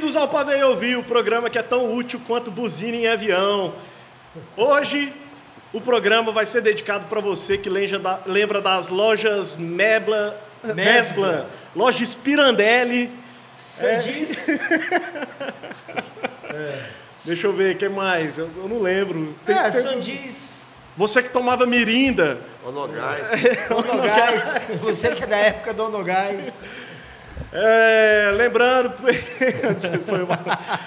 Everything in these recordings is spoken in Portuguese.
Bem-vindos ao Pavei Ouvir, o programa que é tão útil quanto buzina em avião. Hoje, o programa vai ser dedicado para você que lembra das lojas Mebla, Mesbla, lojas Pirandelli. Sandis. É. é. Deixa eu ver, o que mais? Eu, eu, não lembro. Tem, é, tem... Sandis. Você que tomava mirinda. Onogás. Onogás. Você que é da época do Onogás. É, lembrando,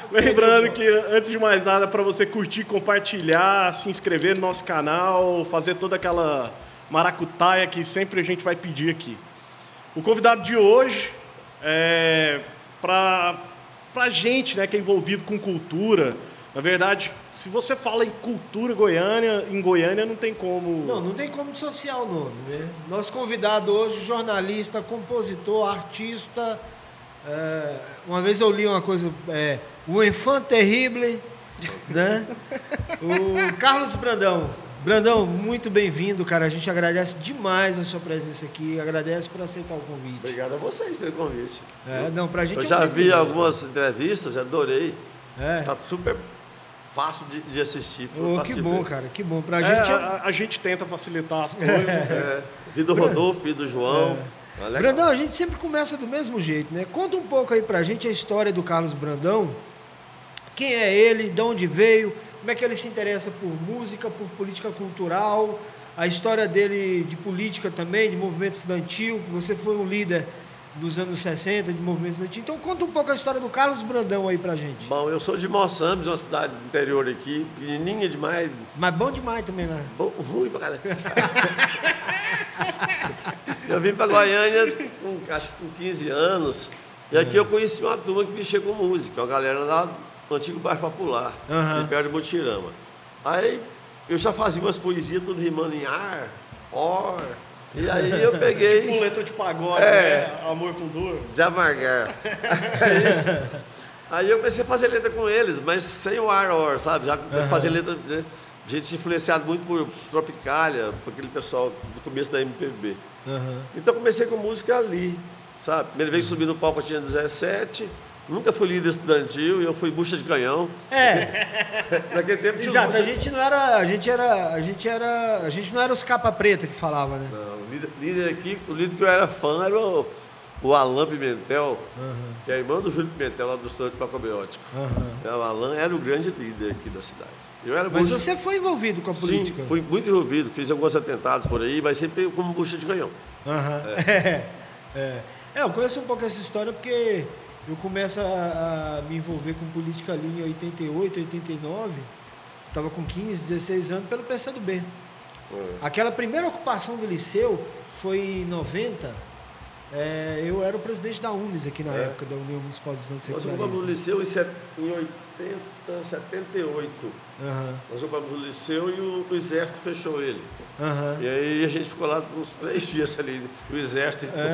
lembrando que antes de mais nada, para você curtir, compartilhar, se inscrever no nosso canal, fazer toda aquela maracutaia que sempre a gente vai pedir aqui. O convidado de hoje é para a gente, né, que é envolvido com cultura, na verdade, se você fala em cultura goiânia, em Goiânia não tem como. Não, não tem como dissociar o nome. Né? Nosso convidado hoje, jornalista, compositor, artista. É, uma vez eu li uma coisa, é, o Enfant Terrible, né? o Carlos Brandão. Brandão, muito bem-vindo, cara. A gente agradece demais a sua presença aqui, agradece por aceitar o convite. Obrigado a vocês pelo convite. É, não, pra gente Eu é já vi algumas entrevistas, adorei. É. Tá super fácil de, de assistir. Oh, que bom, ver. cara, que bom. Pra é, gente, é a, a, gente tenta facilitar as coisas. É. Vi do Rodolfo, vi do João. É. Brandão, a gente sempre começa do mesmo jeito, né? Conta um pouco aí pra gente a história do Carlos Brandão. Quem é ele, de onde veio, como é que ele se interessa por música, por política cultural, a história dele de política também, de movimento estudantil. Você foi um líder dos anos 60, de movimentos antigos. Então conta um pouco a história do Carlos Brandão aí pra gente. Bom, eu sou de Moçambes, uma cidade do interior aqui, pequenininha demais. Mas bom demais também, né? Bom, ruim pra caralho. eu vim pra Goiânia com, acho que com 15 anos, e aqui eu conheci uma turma que mexia com música, uma galera lá do antigo bairro popular, uhum. perto de Botirama. Aí eu já fazia umas poesias tudo rimando em ar, or, e aí eu peguei. tipo letra de pagode, é, né? Amor com dor. De amargar. aí, aí, eu comecei a fazer letra com eles, mas sem o ar, or, sabe? Já uhum. fazer letra. Né? Gente influenciado muito por Tropicália, por aquele pessoal do começo da MPB. Uhum. Então comecei com música ali, sabe? Primeira vez que subi no palco eu tinha 17. Nunca fui líder estudantil e eu fui bucha de canhão. É. Naquele tempo tinha Exato, bucha... a gente não era, a gente era, a gente era, a gente não era os capa preta que falava, né? Não, o líder, líder aqui, o líder que eu era fã era o, o Alain Pimentel, uhum. que é irmão do Júlio Pimentel lá do Santo Macrobiótico. Uhum. O Alain era o grande líder aqui da cidade. Eu era mas bucha... você foi envolvido com a política? Sim, fui muito envolvido, fiz alguns atentados por aí, mas sempre como bucha de canhão. Uhum. É. é. é, eu conheço um pouco essa história porque eu começo a, a, me envolver com política ali em 88, 89, estava com 15, 16 anos, pelo PCdoB. É. Aquela primeira ocupação do liceu foi em 90. É, eu era o presidente da UNES aqui na é. época, da União Municipal de Estudantes Nós ocupamos o liceu em 80, 78. Uhum. Nós ocupamos o liceu e o, o exército fechou ele. Uhum. E aí a gente ficou lá uns três dias ali, o exército em é.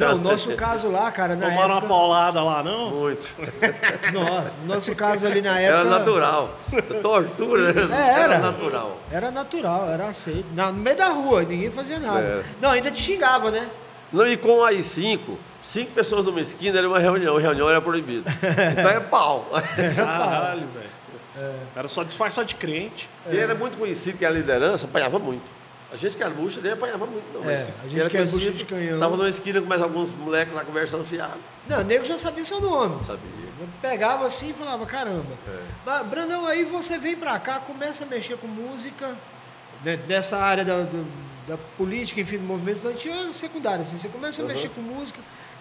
Não, o nosso caso lá, cara, na Tomaram época... uma paulada lá, não? Muito. Nossa, nosso caso ali na época... Era natural. Tortura, né? É, era. Era natural. Era natural, era aceito. No meio da rua, ninguém fazia nada. Era. Não, ainda te xingava, né? Não, e com aí cinco, cinco pessoas numa esquina era uma reunião, a reunião era proibida. Então é pau. Caralho, velho. É. Era só disfarçar de crente. É. era muito conhecido que a liderança apanhava muito. A gente que era bucha nem apanhava muito, não. É, a gente que era bucha de canhão. Tava numa esquina com mais alguns moleques lá conversando fiado. Não, o nego já sabia seu nome. Sabia. Eu pegava assim e falava, caramba. É. Mas, Brandão, aí você vem pra cá, começa a mexer com música, né, nessa área da, do, da política, enfim, do movimento estudantil, é secundário. Assim, você começa a uhum. mexer com música.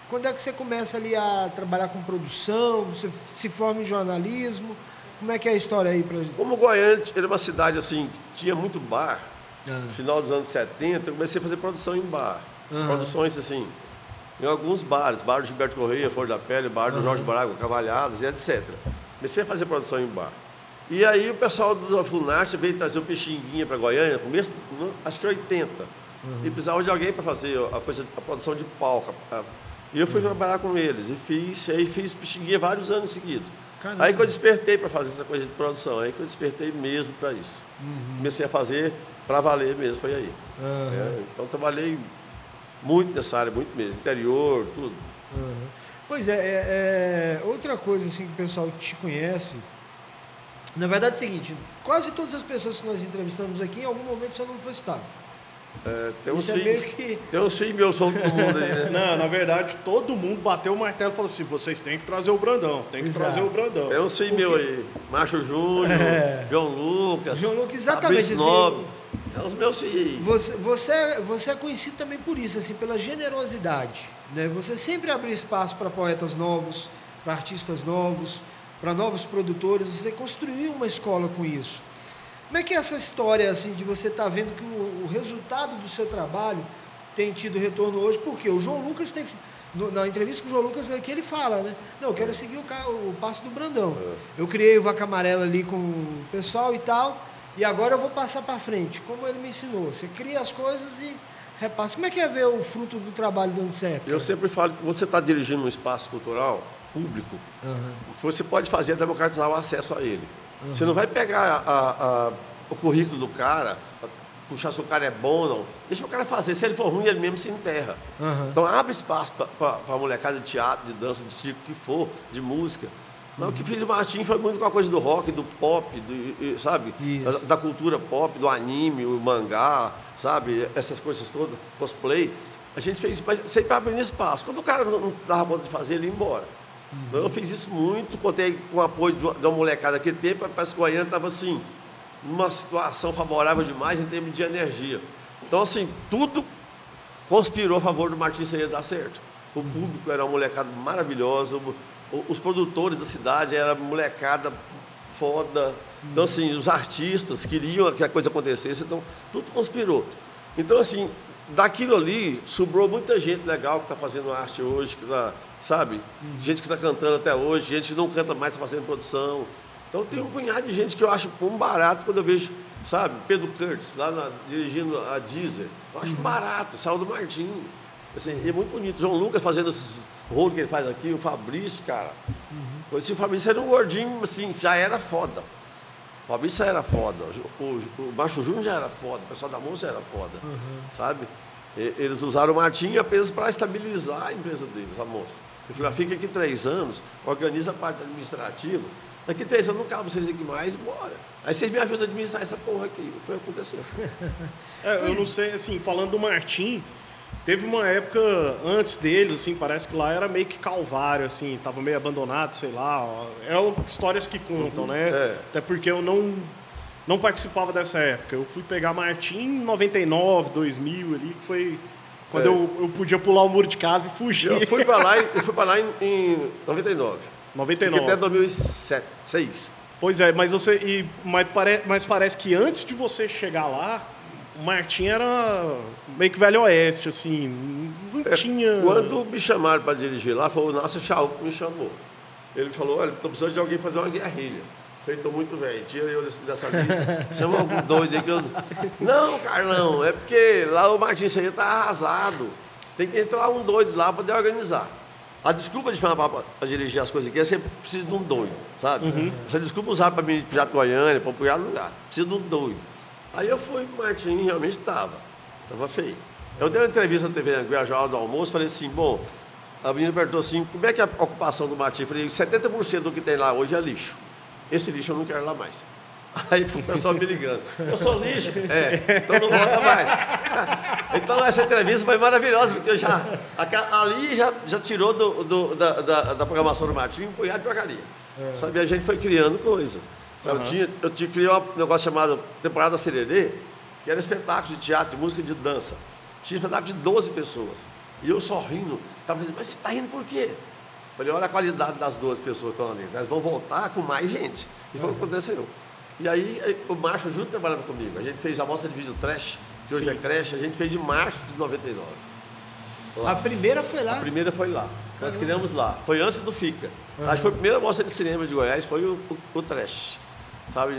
Quando é que você começa ali a trabalhar com produção? Você se forma em jornalismo? Como é que é a história aí pra gente? Como Goiânia era uma cidade assim, que tinha muito bar, no final dos anos 70, eu comecei a fazer produção em bar. Uhum. Produções assim, em alguns bares, bar do Gilberto Correia, Flor da Pele, bar do uhum. Jorge Braga, Cavalhadas e etc. Comecei a fazer produção em bar. E aí o pessoal do Funarte veio trazer o Pixinguinha para Goiânia, começo, acho que 80. Uhum. E precisava de alguém para fazer a, coisa, a produção de palco. E eu fui trabalhar com eles e fiz, aí fiz Pixinguinha vários anos seguidos. Caramba. Aí que eu despertei para fazer essa coisa de produção, aí que eu despertei mesmo para isso. Uhum. Comecei a fazer para valer mesmo, foi aí. Uhum. É, então trabalhei muito nessa área, muito mesmo, interior, tudo. Uhum. Pois é, é, é, outra coisa assim que o pessoal te conhece. Na verdade é o seguinte, quase todas as pessoas que nós entrevistamos aqui, em algum momento seu nome foi citado. É, tem um sim, é que... tem um sim meu som do mundo aí, né? Não, na verdade, todo mundo bateu o martelo e falou assim: vocês têm que trazer o Brandão, tem que Exato. trazer o Brandão. Tem um sim Porque... meu aí. Macho Júnior, é. João Lucas. João Lucas, exatamente. Assim, é os meus filhos. Você, você, é, você é conhecido também por isso, assim, pela generosidade. Né? Você sempre abre espaço para poetas novos, para artistas novos, para novos produtores. Você construiu uma escola com isso. Como é que é essa história assim de você estar tá vendo que o, o, resultado do seu trabalho tem tido retorno hoje? Porque o João Lucas tem no, na entrevista com o João Lucas aqui ele fala, né? Não, eu quero seguir o, o passo do Brandão. É. Eu criei o Vaca Amarela ali com o pessoal e tal, e agora eu vou passar para frente, como ele me ensinou. Você cria as coisas e repassa. Como é que é ver o fruto do trabalho dando certo? Cara? Eu sempre falo que você está dirigindo um espaço cultural público, uhum. o que você pode fazer é democratizar o acesso a ele. Uhum. Você não vai pegar a, a, o currículo do cara, puxar se o cara é bom ou não. Deixa o cara fazer. Se ele for ruim, ele mesmo se enterra. Uhum. Então abre espaço para a molecada de teatro, de dança, de circo, que for, de música. Mas o que fez o Martim foi muito com a coisa do rock, do pop, do, sabe? Da, da, cultura pop, do anime, o mangá, sabe? Essas coisas todas, cosplay. A gente fez mas sempre abrindo espaço. Quando o cara não dava conta de fazer, ele ia embora. Então, eu fiz isso muito, contei com o apoio de uma, de uma molecada que tempo, parece que o Goiânia estava assim, numa situação favorável demais em termos de energia. Então, assim, tudo conspirou a favor do Martins ia dar certo. O público era uma molecada maravilhosa, os produtores da cidade era molecada foda. Então, assim, os artistas queriam que a coisa acontecesse, então tudo conspirou. Então, assim, daquilo ali sobrou muita gente legal que está fazendo arte hoje, que tá, sabe? Uhum. Gente que está cantando até hoje, gente que não canta mais, está fazendo produção. Então tem um punhado de gente que eu acho um barato quando eu vejo, sabe, Pedro Curtis, lá na, dirigindo a Deezer. Eu acho uhum. barato, saiu do Martim. Assim, é muito bonito. João Lucas fazendo esses rolos que ele faz aqui, o Fabrício, cara. Uhum. Esse Fabrício era um gordinho, assim, já era foda. Fabrício era foda. O, o, Macho Júnior já era foda. O pessoal da moça era foda. Uhum. Sabe? E, eles usaram o Martim apenas para estabilizar a empresa deles, a moça. Eu falei, ah, fica aqui três anos, organiza a parte administrativa. Daqui três anos não cabe vocês aqui mais, bora. Aí vocês me ajudam a administrar essa porra aqui. Foi o que aconteceu. É, eu não sei, assim, falando do Martim, Teve uma época antes dele, assim, parece que lá era meio que calvário, assim, tava meio abandonado, sei lá. É histórias que contam, uhum, né? É. Até porque eu não não participava dessa época. Eu fui pegar Martim em 99, 2000 ali, que foi quando é. eu, eu podia pular o muro de casa e fugir. Eu fui para lá, eu fui para lá em, em 99. 99. Fiquei até 2006. Pois é, mas você e mas, pare, mas parece que antes de você chegar lá, o Martim era meio que velho oeste, assim, não é, tinha... Quando me chamaram para dirigir lá, foi o Nossa Chau que me chamou. Ele falou, olha, estou precisando de alguém fazer uma guerrilha. Falei, estou muito velho, tira eu dessa lista. Chama algum doido aí que eu... Não, Carlão, é porque lá o Martim aí está arrasado. Tem que entrar um doido lá para poder organizar. A desculpa de chamar para dirigir as coisas aqui é sempre preciso de um doido, sabe? Uhum. Essa desculpa usar para mim para Goiânia, para apoiar lugar. Preciso de um doido. Aí eu fui, Martim realmente estava. Estava feio. Eu dei uma entrevista na TV hora do almoço, falei assim, bom, a menina perguntou assim, como é que é a ocupação do Martim? Eu falei, 70% do que tem lá hoje é lixo. Esse lixo eu não quero lá mais. Aí o pessoal me ligando. Eu sou lixo? É, então não volta mais. Então essa entrevista foi maravilhosa, porque eu já, ali já, já tirou do, do da, da, da, programação do Martim um punhado de porcaria. É. Sabe, a gente foi criando coisas. Sabe, uhum. Eu, tinha, eu tinha criado um negócio chamado Temporada Sererê, que era espetáculo de teatro, de música e de dança. Tinha espetáculo de 12 pessoas. E eu só rindo, estava dizendo, mas você está rindo por quê? Falei, olha a qualidade das 12 pessoas que estão ali. Elas vão voltar com mais gente. E foi o que aconteceu. E aí o Macho Júnior trabalhava comigo. A gente fez a mostra de vídeo trash, que hoje é creche, a gente fez em março de 99. Lá. A primeira foi lá? A primeira foi lá. Nós criamos lá. Foi antes do FICA. Uhum. Acho que foi a primeira mostra de cinema de Goiás, foi o, o, o trash sabe?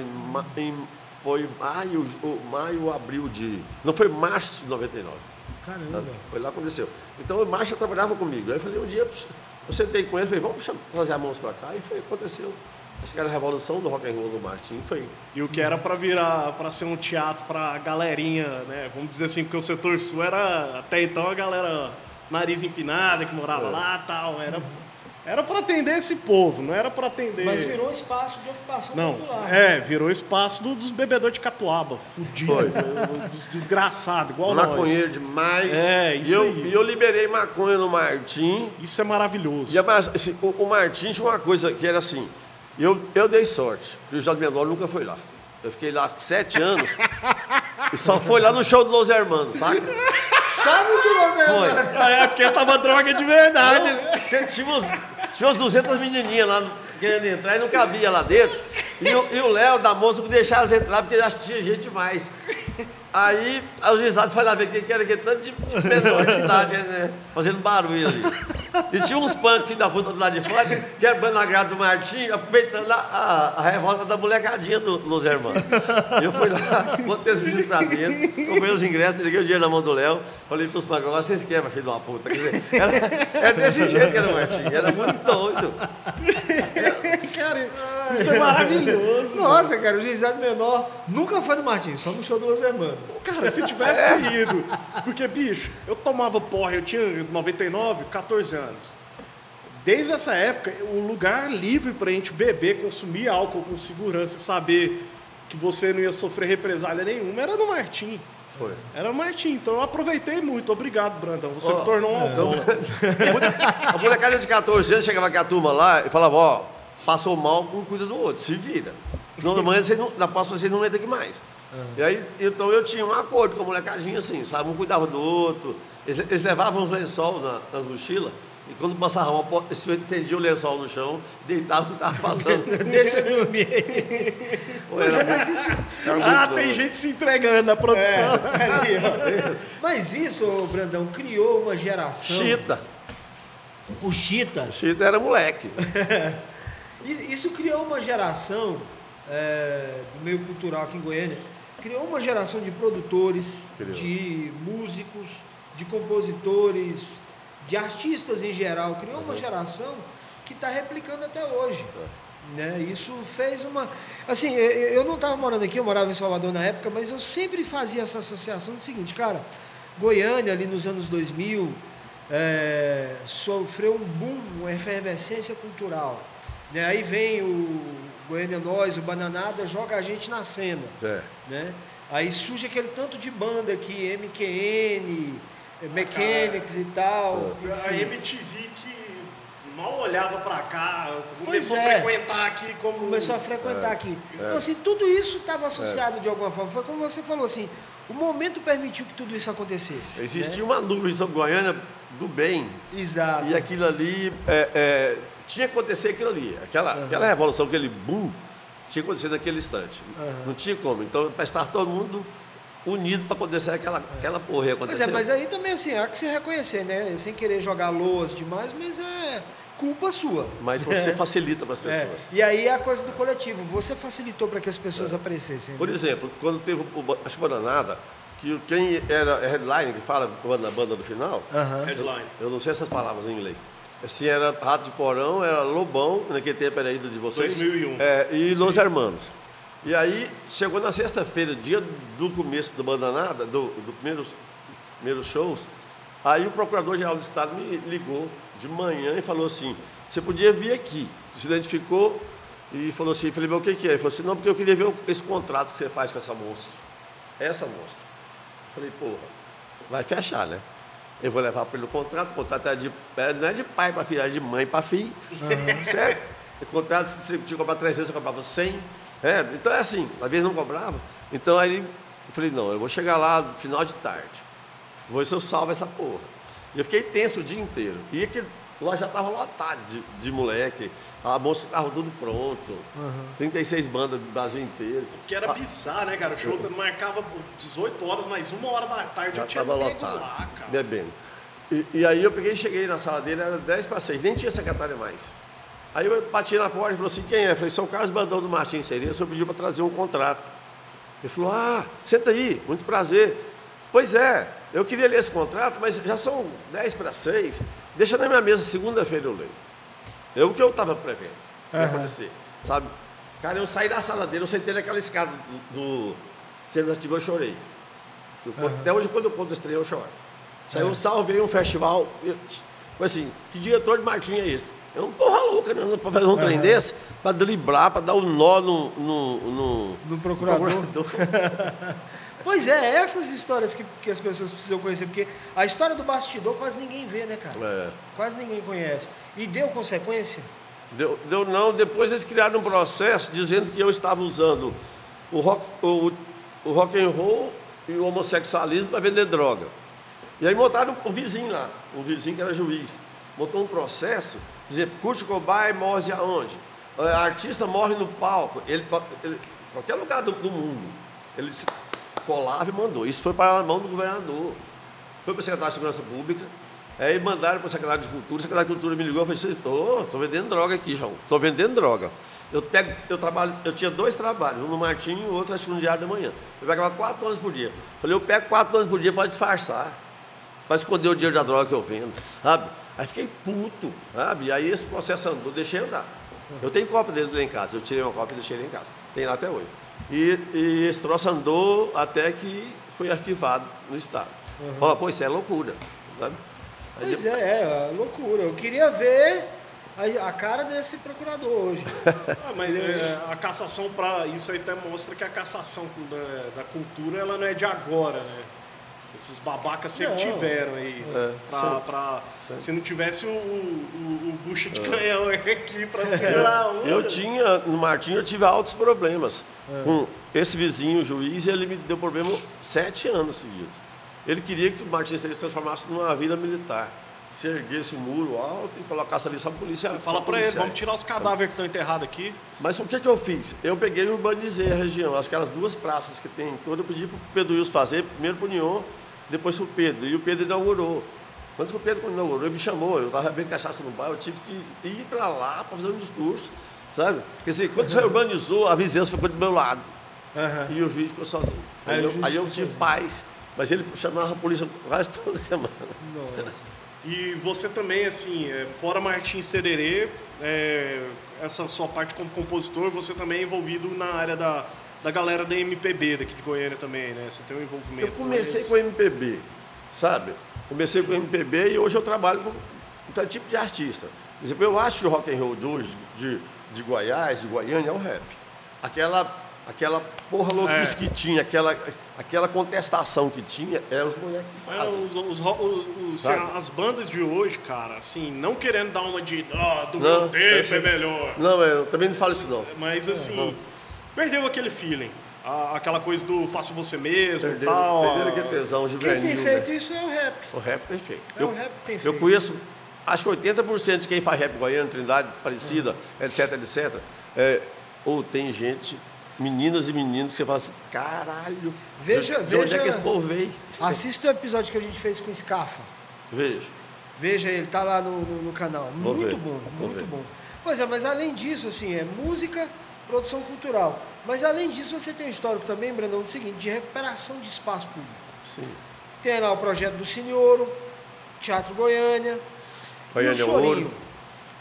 Em, foi maio, maio, abril de. Não foi março de 99. Caramba. Foi lá que aconteceu. Então o Marcha trabalhava comigo. Aí eu falei, um dia eu sentei com ele, falei, vamos fazer a mãos para cá. E foi, aconteceu. Acho que era a revolução do rock and roll do Martin, foi. E o que era para virar, para ser um teatro para galerinha, né? Vamos dizer assim, porque o setor sul era até então a galera nariz empinada que morava é. lá, tal, era Era para atender esse povo, não era para atender. Mas virou espaço de ocupação não, popular. É, virou espaço do, dos bebedores de catuaba, fudido, dos desgraçados, igual Maconheiro nós. demais. É, isso e eu, aí. E eu liberei maconha no Martim. Isso é maravilhoso. E a, assim, o, o Martim tinha uma coisa que era assim. Eu, eu dei sorte, porque o Jorge Menor nunca foi lá. Eu fiquei lá sete anos e só foi lá no show do Los Hermanos, saca? Só no de Los Foi. Hermanos. É, porque tava droga de verdade, né? Tinha uns, tinha uns 200 menininhas lá querendo entrar e não cabia lá dentro. E, o- Léo da moça não deixava elas entrar porque que tinha gente demais. Aí os juizados foram lá ver quem que era aquele tanto de de menor de idade, né? Fazendo barulho ali. E tinha uns punk, filho da puta do lado de fora, quebrando a grade do Martim, aproveitando a, a, a revolta da molecadinha do Los Hermanos. Eu fui lá, botei os meninos pra dentro, comprei os ingressos, liguei o dinheiro na mão do Léo, falei pros punk, agora vocês quebram, filho de uma puta. Quer dizer, era, era desse jeito que era o Martim, era muito doido. Cara, isso é maravilhoso. Nossa, cara, o juizado menor nunca foi no Martins, só no show do Los Hermanos. Cara, se tivesse ido. Porque, bicho, eu tomava porra, eu tinha 99, 14 anos. Desde essa época, o lugar livre pra gente beber, consumir álcool com segurança e saber que você não ia sofrer represália nenhuma era no Martim. Foi. Era no Martim. Então eu aproveitei muito. Obrigado, Brandão. Você Ó, me tornou um alcoólatra. A molecada de 14 anos chegava com a turma lá e falava, ó, passou mal, um cuida do outro, se vira. Senão amanhã, você não, na próxima você não entra aqui mais. E aí, então eu tinha um acordo com a molecadinha assim, sabe? Um cuidava do outro. Eles, eles levavam os lençol na, nas mochilas e quando passavam uma porta, eles estendiam o lençol no chão, deitavam e estavam passando. Deixa eu dormir. Pô, era Mas isso, era muito Ah, doido. tem gente se entregando na produção. ali, ó. Mas isso, Brandão, criou uma geração. Chita. O Chita. Chita era moleque. Isso isso criou uma geração é, do meio cultural aqui em Goiânia. Criou uma geração de produtores, Criou. de músicos, de compositores, de artistas em geral. Criou uma geração que está replicando até hoje. Né? Isso fez uma. Assim, eu- eu não estava morando aqui, eu morava em Salvador na época, mas eu sempre fazia essa associação do seguinte, cara, Goiânia, ali nos anos 2000, é, sofreu um boom, uma efervescência cultural. Né? Aí vem o Goiânia Nós, o Bananada, joga a gente na cena. É. Né? Aí surge aquele tanto de banda aqui, MQN, Mechanics e tal. A enfim. MTV que mal olhava pra cá, começou é. a frequentar aqui como. começou a frequentar aqui. Então, assim, tudo isso estava associado de alguma forma. Foi como você falou, assim, o momento permitiu que tudo isso acontecesse. Existia né? uma nuvem sobre Goiânia do bem. Exato. E aquilo ali, é, é, tinha que acontecer aquilo ali. Aquela, aquela revolução, aquele boom, tinha que acontecer naquele instante. Não tinha como. Então, para estar todo mundo unido para acontecer aquela, aquela porra acontecer. é, mas aí também, assim, há que se reconhecer, né? Sem querer jogar loas demais, mas é culpa sua. Mas você facilita para as É. pessoas. E aí é a coisa do coletivo. Você facilitou para que as pessoas aparecessem. Por exemplo, quando teve o, o acho que Bananada, que quem era é headline, que fala banda, banda do final, Aham. Headline. eu não sei essas palavras em inglês. Assim, era Rato de Porão, era Lobão, naquele tempo era Ida de vocês. 2001. É, e Los Hermanos. E aí, chegou na sexta-feira, dia do começo do Bandanada, do, do primeiro, primeiros shows, aí o Procurador-Geral do Estado me ligou de manhã e falou assim, você podia vir aqui. Se identificou e falou assim, falei, mas o que, que é? Ele falou assim, não, porque eu queria ver esse contrato que você faz com essa monstro. Essa monstro. Falei, porra, vai fechar, né? Eu vou levar para ele o contrato, o contrato é de, é, não é de pai para filho, é de mãe para filho. Certo? O contrato, se tinha que comprar 300, eu comprava 100. É, então é assim, às vezes não cobrava. Então aí eu falei, não, eu vou chegar lá no final de tarde. Vou ver se eu salvo essa porra. E eu fiquei tenso o dia inteiro. E que lá já estava lotado de, de moleque. A moça estava tudo pronto. 36 bandas do Brasil inteiro. Que era bizarro, né, cara? O show marcava por 18 horas, mas uma hora da tarde Já eu tinha estava nego lotado, lá, cara. bebendo. E, e aí eu peguei e cheguei na sala dele, era 10 para 6, nem tinha secretária mais. Aí eu bati na porta e falou assim, quem é? Eu falei, são Carlos Bandão do Martins Seria, o senhor pediu para trazer um contrato. Ele falou, ah, senta aí, muito prazer. Pois é, eu queria ler esse contrato, mas já são 10 para 6, deixa na minha mesa, segunda-feira eu leio. É o que eu estava prevendo que ia acontecer, sabe? Cara, eu saí da sala dele, eu sentei naquela escada do, do Centro Ativo, eu chorei. Eu conto- Até hoje, quando eu conto esse trem, eu choro. Saiu um salve aí, um festival. Eu, foi assim, que diretor de marketing é esse? É um porra louca, né? Para fazer um uhum. trem desse, para driblar, para dar um nó no, no, no, no procurador. procurador. pois é, essas histórias que, que as pessoas precisam conhecer, porque a história do bastidor quase ninguém vê, né, cara? É. Quase ninguém conhece. E deu consequência? Deu, deu não. Depois eles criaram um processo dizendo que eu estava usando o rock, o, o rock and roll e o homossexualismo para vender droga. E aí montaram o vizinho lá, um vizinho que era juiz. Montou um processo dizer, Kurt Cobain morre aonde? O artista morre no palco, ele, ele qualquer lugar do, do, mundo. Ele colava e mandou. Isso foi para a mão do governador. Foi para o secretário de Segurança Pública. Aí mandaram para o secretário de Cultura. O secretário de Cultura me ligou e falou assim: estou vendendo droga aqui, João. Estou vendendo droga. Eu, pego, eu, trabalho, eu tinha dois trabalhos, um no Martinho e outro que no Diário da Manhã. Eu pegava quatro anos por dia. Falei, eu pego quatro anos por dia para disfarçar, para esconder o dinheiro da droga que eu vendo, sabe? Aí fiquei puto, sabe? Aí esse processo andou, deixei andar. Eu tenho cópia dele em casa, eu tirei uma cópia e deixei ele em casa. Tem lá até hoje. E, e esse troço andou até que foi arquivado no Estado. Uhum. Fala, pô, isso é loucura. Sabe? Aí pois depois... é, é loucura. Eu queria ver a, a cara desse procurador hoje. ah, mas é, a cassação, para isso aí até mostra que a cassação da, da cultura ela não é de agora, né? Esses babacas sempre não. tiveram aí. É, pra, pra, se não tivesse o, o, o bucha de é. canhão aqui para segurar a Eu tinha, no Martinho, eu tive altos problemas. É. Com esse vizinho, o juiz, e ele me deu problema sete anos seguidos. Ele queria que o Martinho se transformasse numa vila militar. Se erguesse um muro alto e colocasse ali só a polícia. Fala para ele, vamos tirar os cadáveres que estão enterrados aqui. Mas o que, que eu fiz? Eu peguei e urbanizei a região. Aquelas duas praças que tem em todo, eu pedi para o Pedro Wilson fazer, primeiro para o depois para o Pedro. E o Pedro inaugurou. Quando o Pedro inaugurou, ele me chamou, eu estava bebendo cachaça no bairro, eu tive que ir para lá para fazer um discurso, sabe? Porque assim, quando você urbanizou, a vizinhança ficou do meu lado. Uhum. E o juiz ficou sozinho. Aí, eu, aí eu tive sozinho. paz. Mas ele chamava a polícia quase toda semana. Nossa. E você também, assim, é, fora Martins Sererê, é, essa sua parte como compositor, você também é envolvido na área da, da galera da MPB daqui de Goiânia também, né? Você tem um envolvimento. Eu comecei com, com MPB, sabe? Comecei com MPB e hoje eu trabalho com todo tipo de artista. Por exemplo, eu acho que o rock and roll de hoje, de, de Goiás, de Goiânia, é um rap. Aquela aquela porra louquice é. que tinha, aquela, aquela contestação que tinha, é os moleques que é, fazem. É, os, os, os, as bandas de hoje, cara, assim, não querendo dar uma de ah, do não, meu tempo é melhor. Não, eu também não falo isso não. Mas assim, perdeu aquele feeling. Aquela coisa do faça você mesmo e tal. Perderam aquele tesão juvenil. Quem tem feito né? isso é o rap. O rap tem feito. É eu, o rap tem feito. Eu conheço, acho que 80% de quem faz rap goiano, Trindade, Parecida, etc, etc, é, ou tem gente meninas e meninos que você fala assim, caralho, veja, de, de veja, onde é que esse povo veio? Assista o episódio que a gente fez com o Scafa. Veja. Veja ele, tá lá no, no, no canal. Vou muito ver. bom, Vou muito ver. bom. Pois é, mas além disso, assim, é música, produção cultural. Mas além disso, você tem um histórico também, Brandão, do seguinte, de recuperação de espaço público. Sim. Tem lá o projeto do Senhor, Teatro Goiânia. Goiânia Ouro.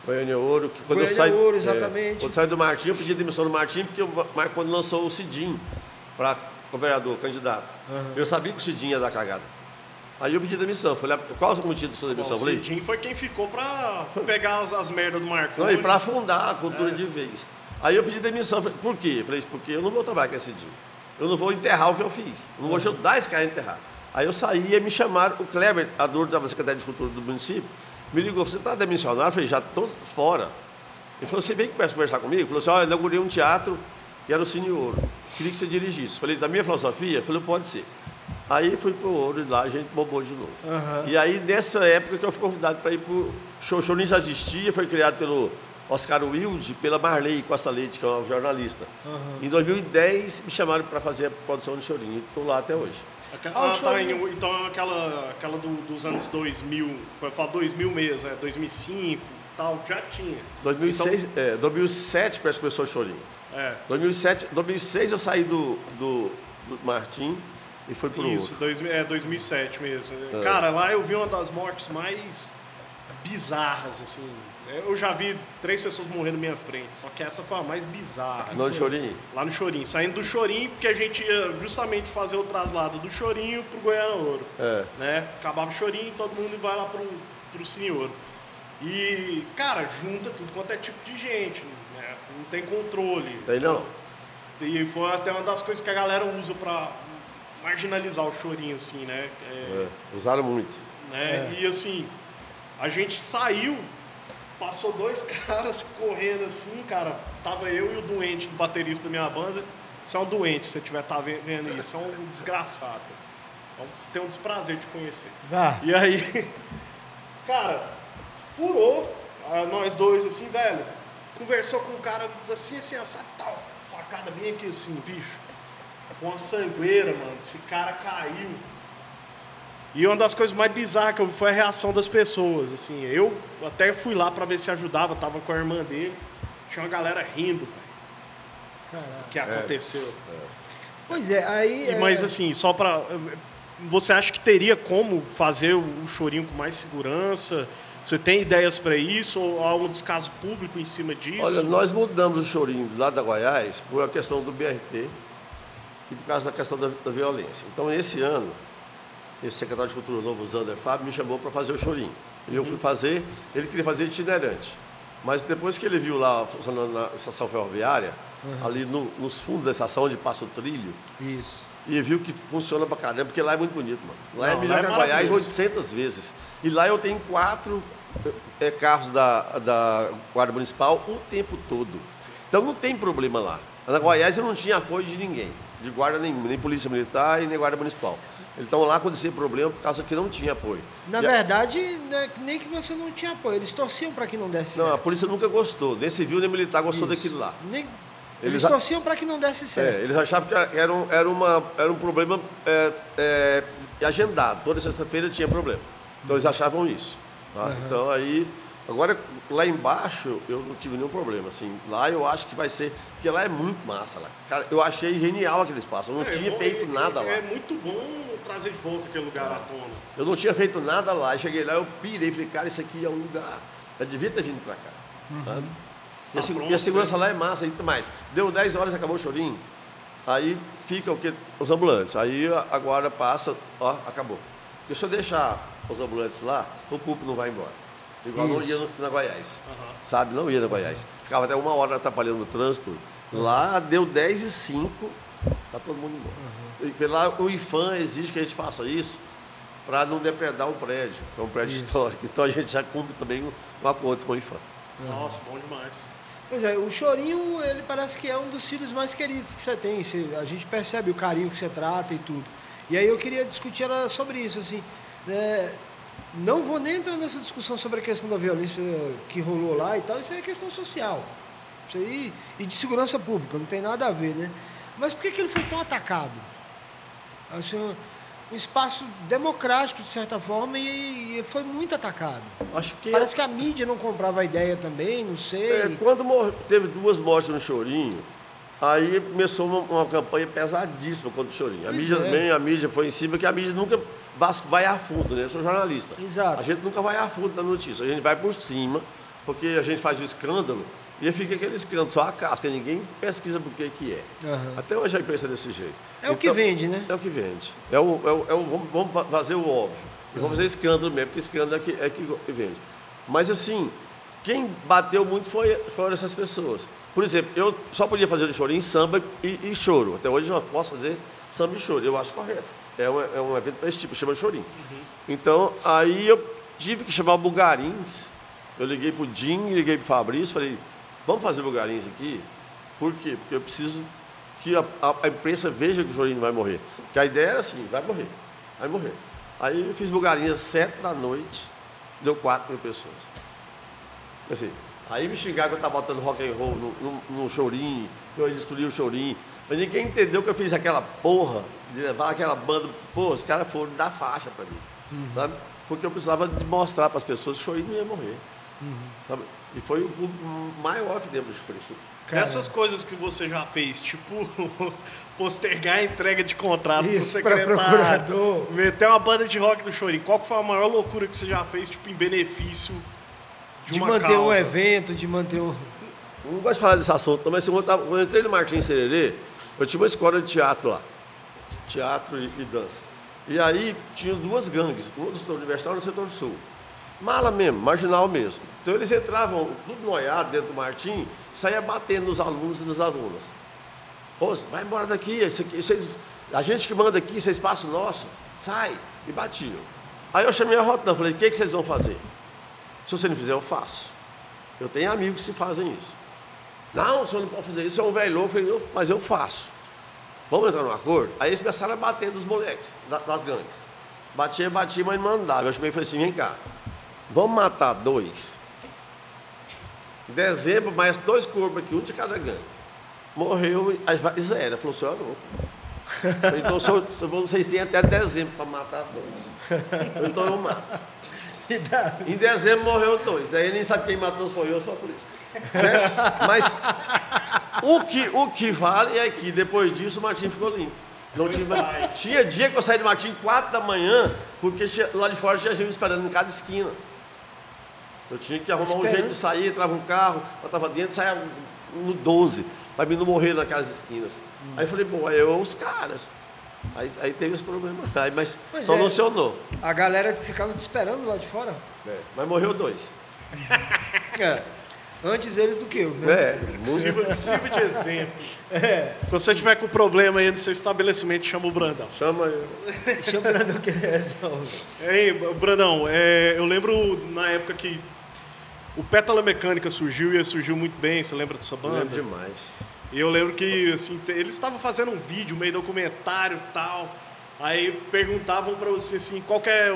Goiânia Ouro, que quando Goiânia eu saí. Ouro, é, exatamente. É, quando saí do Martim, eu pedi demissão do Martim, porque o Marco quando lançou o Cidim para governador, candidato. Uhum. Eu sabia que o Cidim ia dar cagada. Aí eu pedi demissão. Falei, ah, qual o motivo da sua demissão? Bom, o Cidim foi quem ficou para pegar as, as merdas do Marco. Não, e para afundar a cultura é. de vez. Aí eu pedi demissão. Falei, por quê? Falei, porque eu não vou trabalhar com esse Cidim. Eu não vou enterrar o que eu fiz. Eu não vou ajudar esse cara a enterrar. Aí eu saí e me chamaram, o Kleber, a dor da Secretaria de Cultura do município, me ligou, você está demissionário? Eu falei, já estou fora. Ele falou, você vem que conversar comigo? Ele falou assim, olha, eu inaugurei um teatro que era o Cine Ouro. Queria que você dirigisse. Falei, da minha filosofia? Falei, pode ser. Aí fui para o Ouro e lá a gente bobou de novo. Uhum. E aí, nessa época que eu fui convidado para ir para o show. Show já existia, foi criado pelo Oscar Wilde pela Marley Costa Leite, que é uma jornalista. Uhum. Em 2010, me chamaram para fazer a produção de Chorinho. Estou lá até hoje. Ah, ah tá, então aquela, aquela do, dos anos 2000, eu falo 2000 mesmo, é 2005 tal, já tinha. 2006, então, é, 2007 parece que começou o chorinho. É. 2007, 2006 eu saí do, do, do Martim e fui pro Isso, dois, é 2007 mesmo. É. Cara, lá eu vi uma das mortes mais bizarras, assim. Eu já vi três pessoas morrendo na minha frente, só que essa foi a mais bizarra. No Chorinho? Lá no Chorinho. Saindo do Chorinho, porque a gente ia justamente fazer o traslado do Chorinho pro Goiânia Ouro. É. Né? Acabava o Chorinho, todo mundo vai lá pro, pro Cine Ouro. E, cara, junta tudo quanto é tipo de gente, né? Não tem controle. Tem não. E foi até uma das coisas que a galera usa pra marginalizar o chorinho, assim, né? É, é, usaram muito. Né? E assim, a gente saiu, passou dois caras correndo assim, cara. Tava eu e o doente do baterista da minha banda. Você é um doente, se você estiver tá vendo isso, é um desgraçado. Então, tem um desprazer de conhecer. Ah. E aí, cara, furou nós dois assim, velho. Conversou com o cara assim, assim, essa tal, facada bem aqui assim, bicho. Com uma sangueira, mano. Esse cara caiu. E uma das coisas mais bizarras que eu vi foi a reação das pessoas. Assim, eu até fui lá para ver se ajudava, tava com a irmã dele. Tinha uma galera rindo, velho. O que aconteceu. É, é. Pois é, aí. E, é... Mas assim, só para. Você acha que teria como fazer o chorinho com mais segurança? Você tem ideias para isso ou há um descaso público em cima disso? Olha, nós mudamos o chorinho lado da Goiás por a questão do BRT e por causa da questão da, da violência. Então, esse ano, esse secretário de Cultura novo, Zander Fábio, me chamou para fazer o chorinho. E eu fui fazer, ele queria fazer itinerante. Mas depois que ele viu lá funcionando na estação ferroviária, uhum. ali no, nos fundos da estação onde passa o trilho, Isso. e viu que funciona pra caramba, porque lá é muito bonito, mano. Lá é Não, é melhor lá é que a Goiás 800 vezes. E lá eu tenho quatro é, carros da, da Guarda Municipal o tempo todo. Então não tem problema lá. Na Goiás eu não tinha apoio de ninguém de guarda nenhuma, nem polícia militar e nem guarda municipal. Eles estão lá quando esse problema por causa que não tinha apoio. Na e verdade, a... nem que você não tinha apoio, eles torciam para que não desse não, certo. Não, a polícia nunca gostou, nem civil nem militar gostou Isso. daquilo lá. Nem... Eles, eles torciam para que não desse certo. É, eles achavam que era um, era uma, era um problema é, é, agendado. Toda sexta-feira tinha problema. Então eles achavam isso. Tá? Uhum. Então aí Agora, lá embaixo, eu não tive nenhum problema, assim. Lá eu acho que vai ser... Porque lá é muito massa, lá. Cara, eu achei genial aquele espaço. Eu não é, tinha bom, feito é, nada é, lá. É muito bom trazer de volta aquele lugar à tona. Eu não tinha feito nada lá. Eu cheguei lá, eu pirei. Falei, cara, isso aqui é um lugar... Eu devia ter vindo pra cá. Uhum. E, a, tá pronto, e, a, segurança né? lá é massa. E mais, deu 10 horas, acabou o chorinho. Aí fica o que? Os ambulantes. Aí a guarda passa, ó, acabou. Porque se eu deixar os ambulantes lá, o público não vai embora. Igual Isso. não ia na Goiás. Uhum. Sabe? Não ia na Goiás. Ficava até uma hora atrapalhando o trânsito. Uhum. Lá deu 10 e 5, tá todo mundo embora. Uhum. E pela, o IFAM exige que a gente faça isso para não depredar o prédio. É um prédio isso. histórico. Então a gente já cumpre também um, um acordo com o IFAM. Nossa, bom demais. Pois é, o Chorinho, ele parece que é um dos filhos mais queridos que você tem. Você, a gente percebe o carinho que você trata e tudo. E aí eu queria discutir sobre isso, assim. Né, não vou nem entrar nessa discussão sobre a questão da violência que rolou lá e tal, isso é questão social. Isso aí, e de segurança pública, não tem nada a ver, né? Mas por que, que ele foi tão atacado? Assim, um espaço democrático, de certa forma, e, e foi muito atacado. Acho que Parece que a mídia não comprava a ideia também, não sei. É, quando teve duas mortes no Chorinho, aí começou uma, uma campanha pesadíssima contra o Chorinho. A mídia é. também, a mídia foi em cima, que a mídia nunca vai a fundo, né? Eu sou jornalista. Exato. A gente nunca vai a fundo da notícia, a gente vai por cima, porque a gente faz o escândalo e fica aquele escândalo, só a casca, ninguém pesquisa por que que é. Uhum. Até hoje a imprensa é desse jeito. É então, o que então, vende, né? É o que vende. É o, é o, é o vamos, vamos, fazer o óbvio. E vamos fazer escândalo mesmo, porque escândalo é que, é que vende. Mas assim, quem bateu muito foi, foram essas pessoas. Por exemplo, eu só podia fazer chorinho em samba e, e choro. Até hoje eu não posso fazer samba e choro. Eu acho correto é um, é um evento para esse tipo, chama Chorim. Uhum. Então, aí eu tive que chamar o Bugarins. Eu liguei para o Jim, liguei para o Fabrício, falei, vamos fazer Bugarins aqui? Por quê? Porque eu preciso que a, a, a imprensa veja que o Chorim vai morrer. Porque a ideia era assim, vai morrer, vai morrer. Aí eu fiz Bugarins às sete da noite, deu quatro mil pessoas. Assim, aí me xingaram que eu estava botando rock and roll no, no, no chorim, que eu ia destruir o chorim. Mas ninguém entendeu que eu fiz aquela porra de levar aquela banda. Pô, os caras foram dar faixa para mim, uhum. sabe? Porque eu precisava de mostrar para as pessoas que o Chorinho não ia morrer. Uhum. E foi o público maior que demos por isso. Essas coisas que você já fez, tipo postergar a entrega de contrato para o secretário, meter uma banda de rock do Chorinho, qual foi a maior loucura que você já fez, tipo, em benefício de, de uma manter causa? um evento, de manter um... Não gosto de falar desse assunto, mas quando eu entrei no Martins Sererê, eu tinha uma escola de teatro lá teatro e, e, dança. E aí tinha duas gangues, uma do setor universal e no setor sul. Mala mesmo, marginal mesmo. Então eles entravam tudo noiado dentro do Martim, saía batendo nos alunos e nas alunas. Pô, vai embora daqui, esse aqui, a gente que manda aqui, isso é espaço nosso. Sai. E batiam. Aí eu chamei a Rotan, falei, o que, que vocês vão fazer? Se você não fizer, eu faço. Eu tenho amigos que fazem isso. Não, o senhor não pode fazer isso, é um velho louco. Eu falei, mas eu faço. Vamos entrar no acordo? Aí eles começaram a bater dos moleques, das gangues. Batia, batia, mas não mandava. Eu chamei e falei assim, vem cá, vamos matar dois. Em dezembro, mais dois corpos aqui, um de cada gangue. Morreu, aí zero. Falou, senhor é louco. Então, vocês têm até dezembro para matar dois. Então eu mato. Em dezembro morreu dois. Daí nem sabe quem matou, se foi eu só a polícia. Mas o que, o que vale é que depois disso o Martim ficou limpo. Não tinha, tinha dia que eu saí do Martim 4 da manhã, porque tinha, lá de fora tinha gente esperando em cada esquina. Eu tinha que arrumar um jeito de sair, entrava um carro, eu estava dentro, saia no 12, para mim não morrer naquelas esquinas. Hum. Aí eu falei, bom, aí eu os caras. Aí, aí teve esse problema, aí, mas, mas solucionou. É, a galera ficava te esperando lá de fora? É, mas morreu dois. é. Antes eles do que eu, né? É, muito... sirva, de exemplo. É. Se você tiver com problema aí no seu estabelecimento, chama o Brandão. Chama eu. chama o Brandão que resolve. Ei, Brandão, é, eu lembro na época que o Pétala Mecânica surgiu e surgiu muito bem, você lembra dessa banda? lembro demais. E eu lembro que assim, eles estavam fazendo um vídeo, meio documentário e tal. Aí perguntavam para você assim, qual é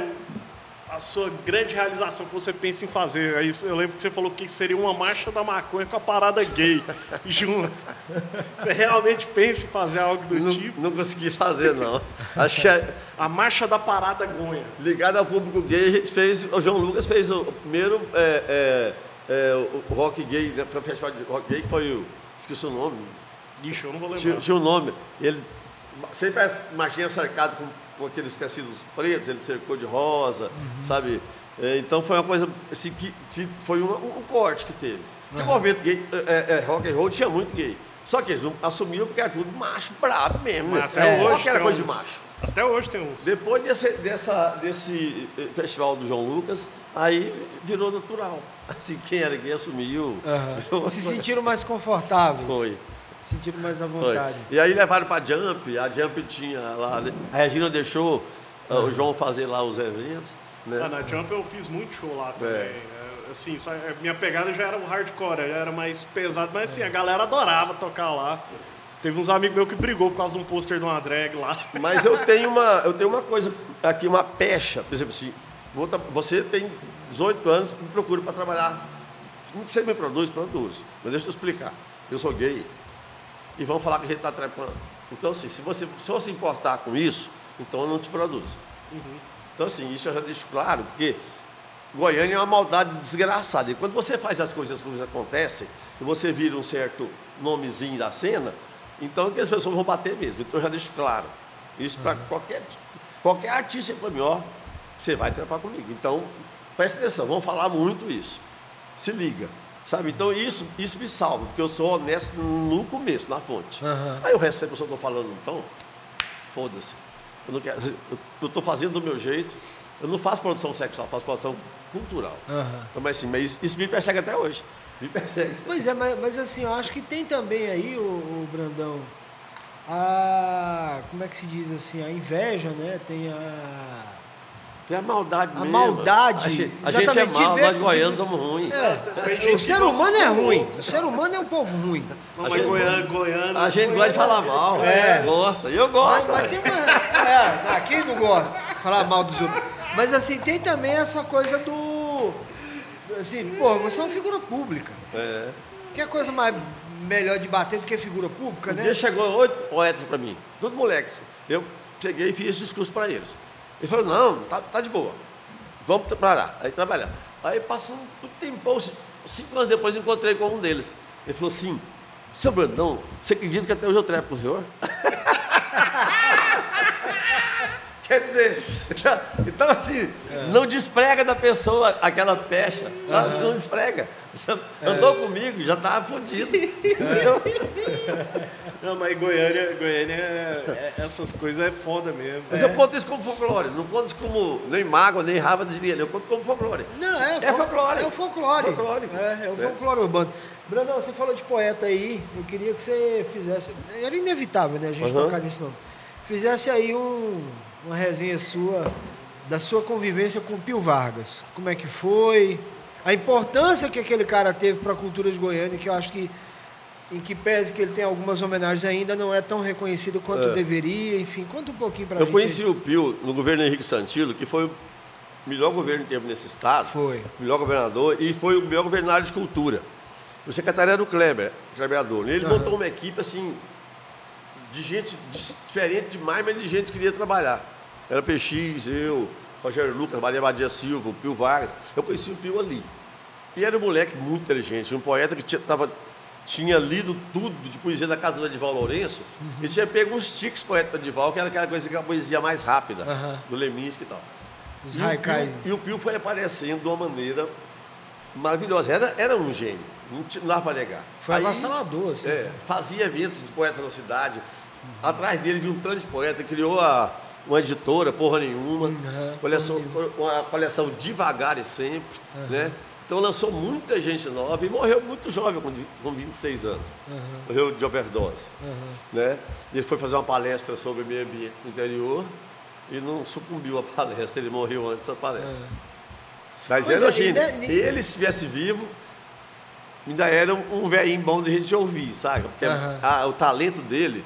a sua grande realização que você pensa em fazer? Aí eu lembro que você falou que seria uma marcha da maconha com a parada gay junto. Você realmente pensa em fazer algo do não, tipo? Não consegui fazer, não. Acho que é... A marcha da parada gonha. Ligado ao público gay, a gente fez. O João Lucas fez o primeiro é, é, é, o rock gay, né, o festival de rock gay, que foi o. Esqueci o nome. Ixi, eu não vou lembrar. Tinha, tinha um nome. Ele sempre marchinha cercado com, com aqueles tecidos pretos, ele cercou de rosa, uhum. sabe? É, então foi uma coisa assim, que, que foi um, um, corte que teve. Porque uhum. o movimento gay, é, é, rock and roll tinha muito gay. Só que eles assumiam porque era tudo macho brabo mesmo. Né? Até hoje era coisa de macho. Até hoje tem uns. Depois desse, dessa, desse eh, festival do João Lucas, aí virou natural. Assim, quem era gay assumiu. Uhum. Se sentiram mais confortáveis. Foi. Sentiram mais à vontade. Foi. E aí levaram para Jump, a Jump tinha lá. A Regina deixou uhum. o João fazer lá os eventos. Né? Ah, na Jump eu fiz muito show lá também. É. é assim, só, é, minha pegada já era o hardcore, já era mais pesado, mas assim, a galera adorava tocar lá. Teve uns amigos meus que brigou por causa de um pôster de uma drag lá. Mas eu tenho uma, eu tenho uma coisa aqui, uma pecha. Por exemplo, assim, você tem 18 anos, me procura para trabalhar. Você me produz, produz. Mas deixa eu explicar. Eu sou gay. E vão falar que a gente está trepando. Então, assim, se você se você importar com isso, então eu não te produzo. Uhum. Então, assim, isso eu já deixo claro, porque Goiânia é uma maldade desgraçada. E quando você faz as coisas, as coisas acontecem, e você vira um certo nomezinho da cena, então que as pessoas vão bater mesmo. Então eu já deixo claro. Isso para uhum. qualquer, qualquer artista que você vai trepar comigo. Então, presta atenção, vamos falar muito isso. Se liga. Sabe? Então isso, isso me salva, porque eu sou honesto no começo, na fonte. Uhum. Aí o resto, se a pessoa está falando, então, foda-se. Eu não quero. Eu estou fazendo do meu jeito. Eu não faço produção sexual, faço produção cultural. Uhum. Então, mas, assim, mas isso me persegue até hoje. Me persegue. Pois é, mas, mas assim, eu acho que tem também aí, o, o Brandão, a. Como é que se diz assim? A inveja, né? Tem a. Tem a maldade a mesmo. maldade. A gente, a gente é mal, nós goianos somos ruins. É, o ser humano é ruim. O ser humano é um povo ruim. A gente, goiano, goiano. A gente gosta de falar mal. É. Gosta. Eu gosto. Mas, mas tem uma. É, quem não gosta? Falar mal dos outros. Mas assim, tem também essa coisa do. Assim, pô, você é uma figura pública. É. Que é coisa mais melhor de bater do que figura pública, um né? dia chegou oito poetas para mim, todos moleques. Eu cheguei e fiz discurso para eles. Ele falou, não, tá, tá de boa. Vamos trabalhar. Aí trabalhar. Aí passou um tempo, cinco anos depois encontrei com um deles. Ele falou assim, seu Brandão, você acredita que até hoje eu trepo o senhor? Quer dizer, então assim, é. não desprega da pessoa aquela pecha, sabe? Uhum. Não desprega. Você andou é. comigo, já estava fodido. Não, mas Goiânia, Goiânia é, é, essas coisas é foda mesmo. Mas eu conto isso como folclore, não conto isso como nem mágoa, nem raiva de dinheiro, eu conto como folclore. Não, é, é folclore. É o folclore. folclore. É, é o folclore urbano. Brandão, você falou de poeta aí, eu queria que você fizesse. Era inevitável, né, a gente uhum. tocar nisso não. Fizesse aí um, uma resenha sua, da sua convivência com o Pio Vargas. Como é que foi? A importância que aquele cara teve para a cultura de Goiânia, que eu acho que em que pese que ele tem algumas homenagens ainda, não é tão reconhecido quanto é. deveria, enfim, conta um pouquinho para gente. Eu conheci o Pio no governo Henrique Santilo, que foi o melhor governo que teve nesse estado. Foi. O melhor governador e foi o melhor governador de cultura. O secretário era o Kleber, Kleber Adorno. Ele uhum. montou uma equipe, assim, de gente diferente demais, mas de gente que queria trabalhar. Era PX, eu, Rogério Lucas, Maria Badia Silva, o Pio Vargas. Eu conheci o Pio ali. E era um moleque muito inteligente, um poeta que tinha, tava, tinha lido tudo de poesia da casa do Edival Lourenço uhum. e tinha pego uns tiques poeta do Edival, que era aquela coisa que a poesia mais rápida, uhum. do Leminski e tal. Os e, o Pio, e o Pio foi aparecendo de uma maneira maravilhosa. Era, era um gênio, não, não dava para negar. Foi avassalador, assim. É, fazia eventos de poetas na cidade. Uhum. Atrás dele vinha um tanto de poeta, criou a, uma editora, porra nenhuma, uhum, coleção, uma coleção devagar e sempre, uhum. né? Então lançou muita gente nova e morreu muito jovem, com, com 26 anos. Uhum. Morreu de overdose. Uhum. Né? Ele foi fazer uma palestra sobre meio ambiente no interior e não sucumbiu à palestra, ele morreu antes da palestra. Uhum. Mas era é, gênio. Ele, se estivesse vivo, ainda era um velhinho bom de gente ouvir, sabe? Porque a, o talento dele,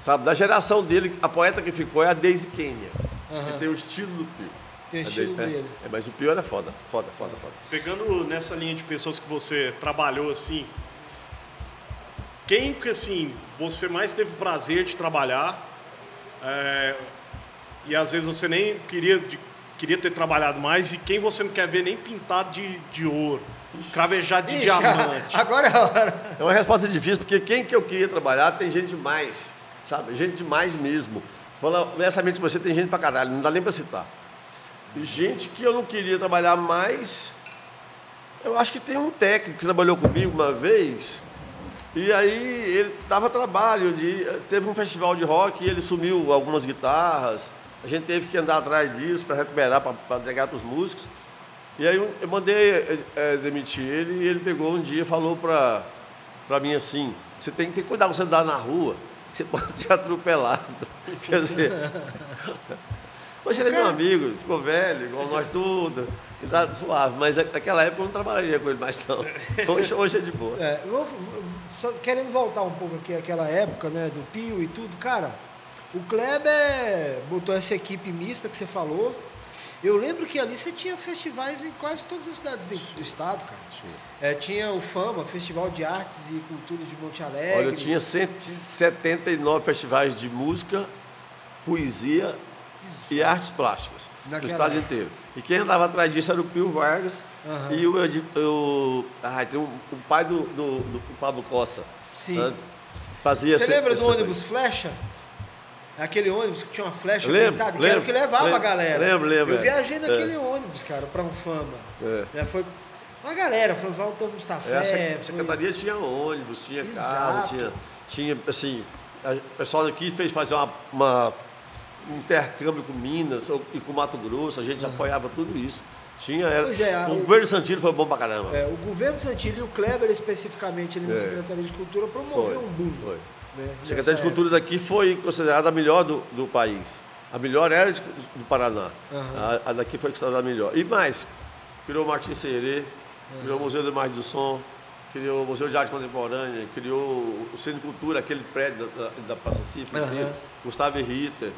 sabe? Da geração dele, a poeta que ficou é a Daisy Kenya, que tem o estilo do Pio. Tem o estilo de, dele. É, é, mas o pior é foda. Foda, foda, foda. Pegando nessa linha de pessoas que você trabalhou assim, quem que assim, você mais teve prazer de trabalhar é, e às vezes você nem queria, de, queria ter trabalhado mais e quem você não quer ver nem pintado de, de ouro, cravejado de Ixi, diamante. Agora é a hora. É uma resposta difícil, porque quem que eu queria trabalhar tem gente demais, sabe? Gente demais mesmo. Fala, honestamente, você tem gente pra caralho, não dá nem pra citar gente que eu não queria trabalhar mais. Eu acho que tem um técnico que trabalhou comigo uma vez, e aí ele estava trabalho, de, teve um festival de rock e ele sumiu algumas guitarras. A gente teve que andar atrás disso para recuperar, para entregar para os músicos. E aí eu, mandei é, demitir ele e ele pegou um dia e falou para mim assim, você tem que ter cuidado quando você andar na rua, você pode ser atropelado. Quer dizer, Hoje ele é meu amigo, ficou velho, igual nós tudo, e tá suave. Mas naquela época eu não trabalharia com ele mais não. Hoje, hoje é de boa. É, vou, só querendo voltar um pouco aqui àquela época, né, do Pio e tudo, cara, o Kleber botou essa equipe mista que você falou. Eu lembro que ali você tinha festivais em quase todas as cidades do, do estado, cara. É, tinha o Fama, Festival de Artes e Cultura de Monte Alegre. Olha, eu tinha 179 festivais de música, poesia e artes plásticas Naquela... do estado inteiro. E quem andava atrás disso era o Pio Vargas uhum. e o, o, ah, tem um, o pai do, do, do Pablo Costa. Sim. Né? Fazia Você lembra do ônibus Flecha? Aquele ônibus que tinha uma flecha lembro, que era o que levava lembro, a galera. Lembro, lembro. Eu viajei é. naquele é. ônibus, cara, para um fama. É. Já foi uma galera, foi Walter Mustafé. É, a secretaria foi... tinha ônibus, tinha Exato. carro, tinha, tinha, assim, o pessoal aqui fez fazer uma, uma intercâmbio com Minas e com Mato Grosso, a gente uhum. apoiava tudo isso. Tinha, era, é, o, o, governo Santilli foi bom pra caramba. É, o governo Santilli e o Kleber, especificamente, ali na é. Secretaria de Cultura, promoveu um boom. Foi. Né, a Secretaria de Cultura época. daqui foi considerada a melhor do, do país. A melhor era de, do Paraná. Uhum. A, a, daqui foi considerada a melhor. E mais, criou o Martins Serê, uhum. criou o Museu de Imagem do Som, criou o Museu de Arte Contemporânea, criou o Centro de Cultura, aquele prédio da, da, da Praça Cívica, uhum. Gustavo Ritter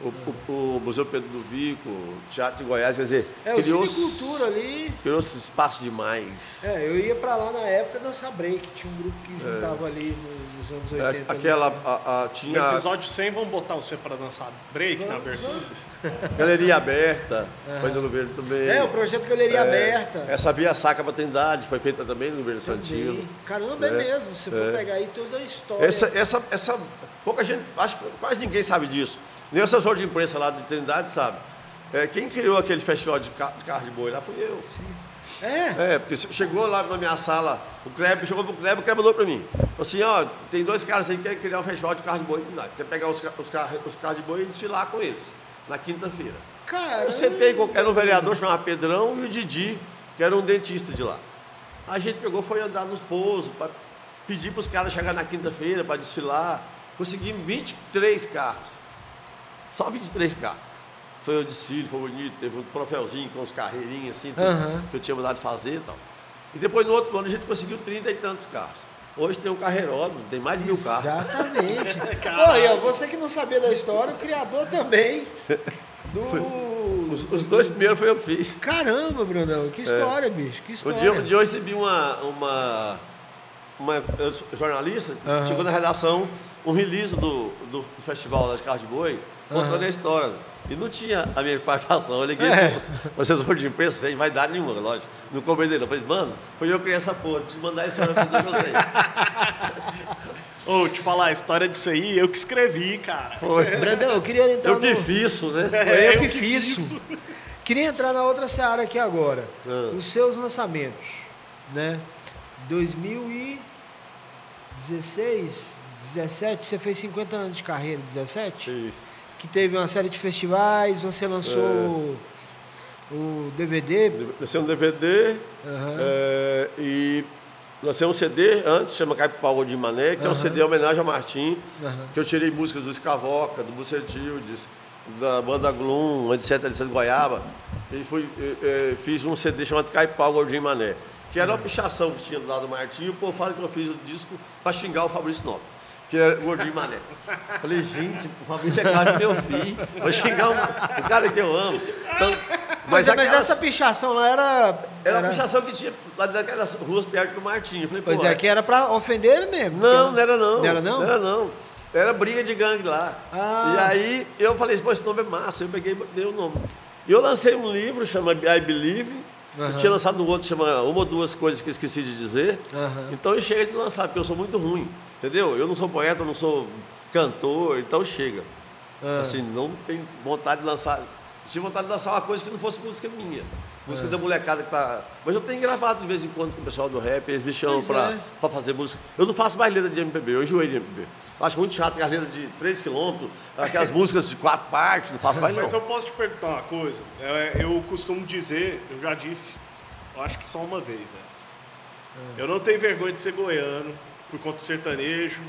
o, o, o, Museu Pedro do Vico, o Teatro de Goiás, quer dizer, é, criou cultura ali. Criou esse espaço demais. É, eu ia para lá na época dançar break, tinha um grupo que é. juntava é. ali nos anos 80. É, aquela, a, a, tinha... No episódio 100 vamos botar você para dançar break na abertura. Galeria Aberta, uhum. foi no governo também. É, o projeto Galeria é, Aberta. Essa Via Saca Trindade foi feita também no governo Santino. Caramba, é, é mesmo, se for pegar aí toda a história. Essa, essa, essa, pouca gente, acho que quase ninguém sabe disso. Nem o assessor de imprensa lá de Trindade sabe. É, quem criou aquele festival de, de carro de boi lá fui eu. Sim. É? É, porque chegou lá na minha sala, o Kleber, chegou pro Kleber, o Kleber mandou para mim. Falou assim, ó, tem dois caras aí que querem criar um festival de carro de boi. Quer pegar os, os, carros, os carros de boi e desfilar com eles, na quinta-feira. Cara. Eu sentei com era um vereador chamado Pedrão e o Didi, que era um dentista de lá. A gente pegou, foi andar nos pousos, para pedir para os caras chegar na quinta-feira para desfilar. Conseguimos 23 carros. Só 23 carros. Foi o desfile, foi bonito, teve um troféuzinho com os carreirinhos assim, uhum. que eu tinha mandado fazer e tal. E depois no outro ano a gente conseguiu 30 e tantos carros. Hoje tem um carreiródromo, tem mais de mil carros. Exatamente. Olha, você que não sabia da história, o criador também. Do... Os, os, dois primeiros foi eu que fiz. Caramba, Brunão, que história, é. bicho, que história. Um dia, um dia eu recebi uma, uma, uma jornalista, uhum. chegou na redação, um release do, do festival das Carros de Boi, contando uhum. a história. E não tinha a minha participação. Eu liguei é. pro assessor de imprensa, sem vai dar nenhuma, lógico. Não cobrei dele. Eu falei, mano, foi eu que criei essa porra, preciso mandar a história pra você. Ô, oh, te falar, a história disso aí, eu que escrevi, cara. Foi. Brandão, eu queria entrar Eu que no... fiz isso, né? Foi eu, eu que, que fiz isso. Queria entrar na outra seara aqui agora. Ah. Os seus lançamentos, né? 2016, 17, você fez 50 anos de carreira, 17? Isso que teve uma série de festivais, você lançou é. o DVD. Lancei um DVD uhum. é, e lancei um CD antes, chama Caipau de Mané, que uhum. é um CD em homenagem a Martim, uhum. que eu tirei músicas do Escavoca, do Bucetildes, da banda Gloom, etc, etc, Goiaba. E fui, fiz um CD chamado Caipau Gordinho Mané, que era uma pichação que tinha do lado do Martim, e o povo fala que eu fiz o disco para xingar o Fabrício Nobre que é gordinho mané. Falei, gente, o Fabrício é do meu filho. Vou xingar um, o cara que eu amo. Então, mas, mas, aquelas, mas, essa pichação lá era. Era uma pichação que tinha lá daquelas ruas perto do Martinho. Falei, pois é, que era pra ofender ele mesmo. Não, não era não. Não era não? Não era não. Era briga de gangue lá. Ah. E aí eu falei, pô, esse nome é massa. Eu peguei e dei o nome. E eu lancei um livro, chama I Believe. Uhum. Eu tinha lançado um outro, chama Uma ou Duas Coisas que esqueci de dizer. Uhum. Então eu cheguei de lançar, porque eu sou muito ruim. Entendeu? Eu não sou poeta, não sou cantor, então chega. Ah. Assim, não tenho vontade de lançar. Tive vontade de lançar uma coisa que não fosse música minha. Música ah. da molecada que tá. Mas eu tenho gravado de vez em quando com o pessoal do rap, eles me chamam para é. fazer música. Eu não faço mais letra de MPB, eu enjoei de MPB. Acho muito chato aquelas letras de 3 quilômetros, aquelas músicas de quatro partes, não faço mais Mas não. eu posso te perguntar uma coisa. É, eu costumo dizer, eu já disse, eu acho que só uma vez essa. Ah. Eu não tenho vergonha de ser goiano, por conta do sertanejo.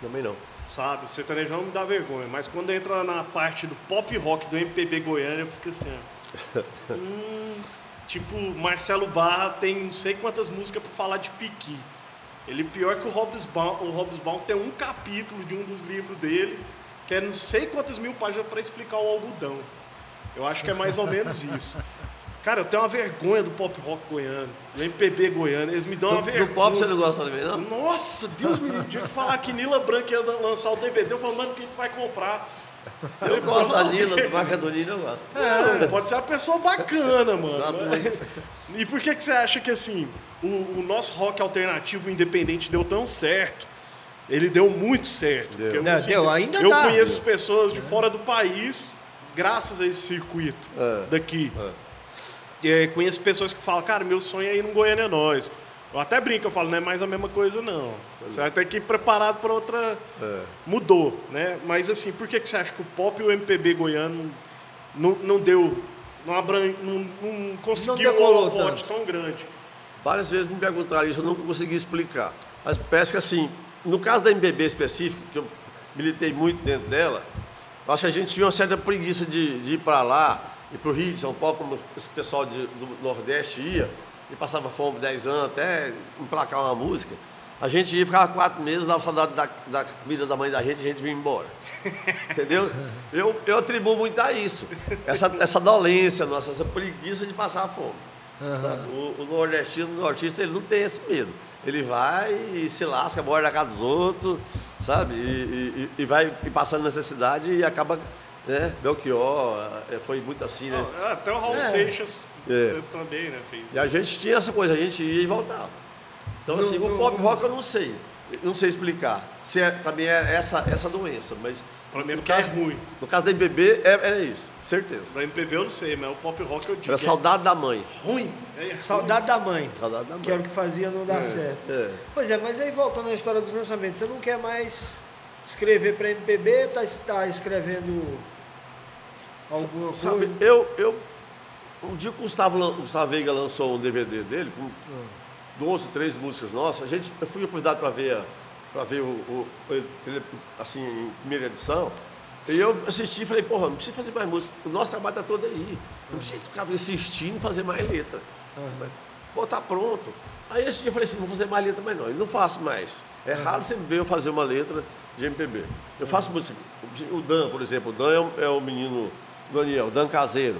Também não. Sabe? O sertanejo não me dá vergonha, mas quando entra na parte do pop rock do MPB Goiânia, eu fico assim, ó. hum, tipo, Marcelo Barra tem não sei quantas músicas para falar de piqui. Ele pior que o Baum, o Baum tem um capítulo de um dos livros dele, que é não sei quantas mil páginas para explicar o algodão. Eu acho que é mais ou menos isso. Cara, eu tenho uma vergonha do pop rock goiano, do MPB goiano. Eles me dão do, uma vergonha. Do pop você não gosta também, não? Nossa, Deus me livre. De falar que Nila Branca ia lançar o DVD, eu falo, mano, quem vai comprar? Eu, eu gosto da Nila, do marca do Nila, eu gosto. É, pode ser uma pessoa bacana, mano. E por que, que você acha que, assim, o, o nosso rock alternativo independente deu tão certo? Ele deu muito certo. Deu, eu, não, deu ainda Eu dá. conheço pessoas de fora do país, graças a esse circuito é, daqui. É é, conheço pessoas que falam, cara, meu sonho é ir no Goiânia Nós. Eu até brinco, eu falo, não é mais a mesma coisa, não. Você vai ter que ir preparado para outra. É. Mudou, né? Mas assim, por que, que você acha que o pop e o MPB goiano não, não deu. Não, abran... não, não conseguiu um holofote tão grande? Várias vezes me perguntaram isso, eu nunca consegui explicar. Mas parece que assim, no caso da MPB específico, que eu militei muito dentro dela, acho que a gente tinha uma certa preguiça de, de ir para lá e para o Rio de São Paulo, como esse pessoal de, do Nordeste ia, e passava fome 10 anos até emplacar uma música, a gente ia ficar quatro meses, dava saudade da, da comida da mãe da gente e a gente vinha embora. Entendeu? Eu, eu atribuo muito a isso. Essa, essa dolência nossa, essa preguiça de passar fome. Uhum. O, o, nordestino, o nortista, ele não tem esse medo. Ele vai e se lasca, mora na casa dos outros, sabe? E, e, e vai passando necessidade e acaba né? Belchior, é, foi muito assim, né? Ah, até o Raul é. Seixas é. também, né? Fez. E a gente tinha essa coisa, a gente ia e voltava. Então, assim, no, o pop rock eu não sei, não sei explicar. Se é, também é essa, essa doença, mas Pra mim, porque é ruim. No caso da MPB, é, era isso, certeza. Da MPB eu não sei, mas o pop rock eu digo. Era saudade da mãe. é ruim. É Saudade da mãe. Saudade da Que era o mãe. que fazia não dar certo. É. Pois é, mas aí voltando à história dos lançamentos, você não quer mais escrever para MPB, tá, tá escrevendo alguma Sabe, coisa? eu, eu. Um dia que o Gustavo, Gustavo Veiga lançou um DVD dele com 12, 13 músicas nossas. A gente, eu fui convidado para ver, para ver o, o- assim, em primeira edição. E eu assisti e falei, porra, não precisa fazer mais música. O nosso trabalho está todo aí. Não precisa ficar insistindo em fazer mais letra. Pô, tá pronto. Aí esse dia eu falei assim, não vou fazer mais letra mais não. E não faço mais. É raro você ver eu fazer uma letra de MPB. Eu faço música. O Dan, por exemplo, o Dan é o, é o menino Daniel, Dan Caseiro,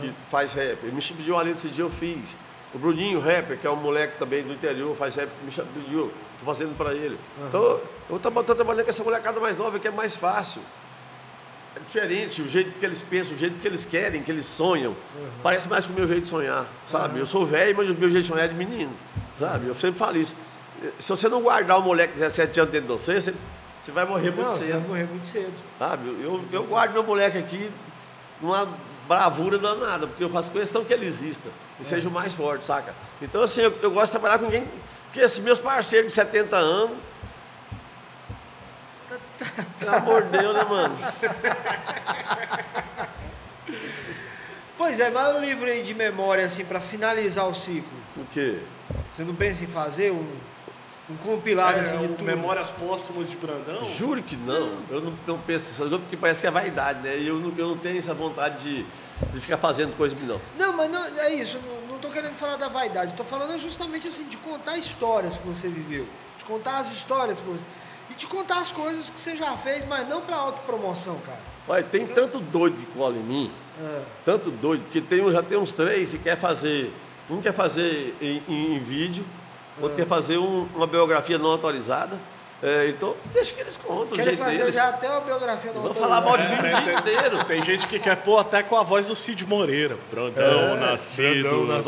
que faz rap. Ele me pediu uma letra esse dia, eu fiz. O Bruninho, rapper, que é um moleque também do interior, faz rap, me pediu, tô fazendo para ele. Então, eu tô, tô trabalhando com essa molecada mais nova, que é mais fácil. É diferente, o jeito que eles pensam, o jeito que eles querem, que eles sonham. Parece mais com o meu jeito de sonhar, sabe? Eu sou velho, mas o meu jeito de sonhar é de menino, sabe? Eu sempre falo isso. Se você não guardar um moleque de 17 anos dentro de você, você, você vai morrer muito Não, você vai cedo, morrer muito cedo. sabe? Eu, eu guardo meu moleque aqui numa bravura danada, porque eu faço questão que ele exista e seja o mais forte, saca? Então, assim, eu, eu gosto de trabalhar com quem... Porque, assim, meus parceiros de 70 anos... Pelo amor de Deus, né, mano? Pois é, mas um livro aí de memória, assim, para finalizar o ciclo. O quê? Você não pensa em fazer um, um compilado assim de tudo? Memórias Póstumas de Brandão. Juro que não. Eu não, não penso nessas coisas, porque parece que é vaidade, né? E eu não, eu não tenho essa vontade de, de ficar fazendo coisa, não. Não, mas não, é isso, não, não tô querendo falar da vaidade, tô falando justamente assim, de contar histórias que você viveu, de contar as histórias que você. E de contar as coisas que você já fez, mas não pra autopromoção, cara. Olha, tem tanto doido que cola em mim, É. tanto doido, que tem, um- já tem uns três que quer fazer. Um quer fazer em, em- em vídeo, outro quer fazer um- uma biografia não autorizada. É, então, deixa que eles contam o jeito fazer deles. já até uma biografia Vão autor, falar mal de mim o tem, dia tem- inteiro. tem gente que quer pôr até com a voz do Cid Moreira. Brandão, É, nascido. Brandão, nas-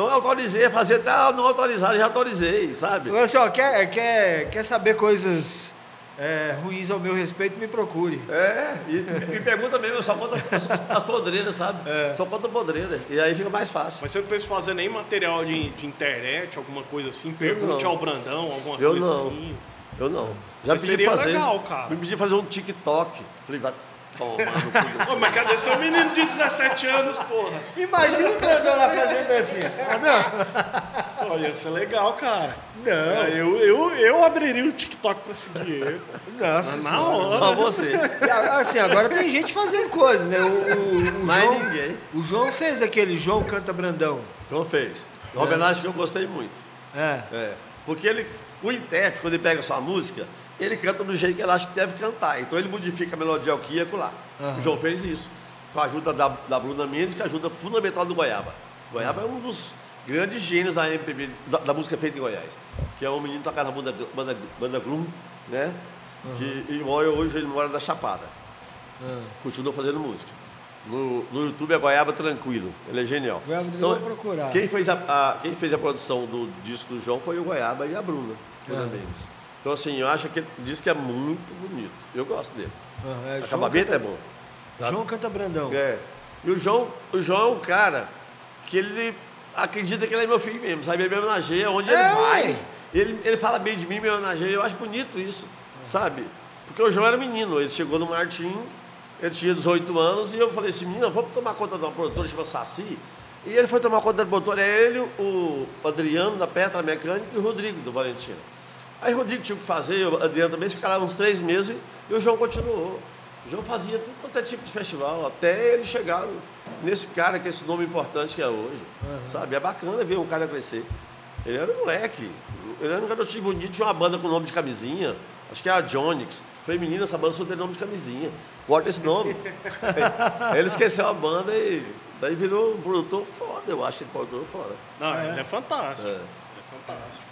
Então, eu autorizei a fazer até não autorizado, já autorizei, sabe? Mas, assim, ó, quer, quer, quer saber coisas é, ruins ao meu respeito, me procure. É, e me pergunta mesmo, eu só conto as, as, as podreiras, sabe? Só conto podreira. E aí fica mais fácil. Mas você não pensa em fazer nem material de, de internet, alguma coisa assim? Pergunte não. ao Brandão, alguma Eu coisa não. assim. Eu não. Já Mas pedi seria fazer. legal, cara. Me pedi fazer um TikTok. Falei, vai tomar no cu desse- Ô, mas cadê seu menino de 17 anos, porra? Imagina o Brandão lá fazendo assim. Ah, não. Olha, ia ser legal, cara. Não. É, Eu, eu, eu abriria o TikTok pra seguir ele. Nossa, Na Senhora. hora. Só você. Assim, agora tem gente fazendo coisas, né? O, o, o Mais João, ninguém. o João fez aquele João Canta Brandão. Não fez. Uma homenagem que eu gostei muito. É. É. Porque ele, o intérprete, quando ele pega a sua música, ele canta do jeito que ele acha que deve cantar. Então ele modifica a melodia aqui e acolá. O João fez isso. Com a ajuda da, da Bruna Mendes, que é a ajuda fundamental do Goiaba. Goiaba é um dos grandes gênios da MPB, da, da música feita em Goiás. Que é um menino tocado na banda, banda, banda Gloom, né? Que, e mora, hoje ele mora na Chapada. Continua fazendo música. No, no YouTube é Goiaba Tranquilo. Ele é genial. Goiaba vou procurar. Quem fez a, a- quem fez a produção do disco do João foi o Goiaba e a Bruna, Bruna Mendes. Então, assim, eu acho que o disco é muito bonito. Eu gosto dele. Ah, é, o acabamento canta, é bom. sabe? João Canta Brandão. É. E o João, o João é um cara que ele acredita que ele é meu filho mesmo, sabe? Ele me homenageia onde É, ele vai. Ele, ele fala bem de mim, me homenageia. Eu acho bonito isso, sabe? Porque o João era menino, ele chegou no Martim, ele tinha 18 anos, e eu falei assim, menina, vamos tomar conta de uma produtora chamada Saci. E ele foi tomar conta da produtora, é ele, o Adriano da Petra Mecânica e o Rodrigo do Valentino. Aí o Rodrigo tinha o que fazer, o Adriano também, ficaram lá uns três meses e o João continuou. O João fazia tudo quanto é tipo de festival, até ele chegar nesse cara que é esse nome importante que é hoje. Sabe? É bacana ver um cara crescer. Ele era um moleque. Ele era um garotinho bonito, tinha uma banda com nome de camisinha. Acho que é a Jonix. Falei, menina, essa banda só tem nome de camisinha. Corta esse nome. Aí ele esqueceu a banda e daí virou um produtor foda, eu acho ele produtor foda. Não, ele é fantástico. É. É, fantástico.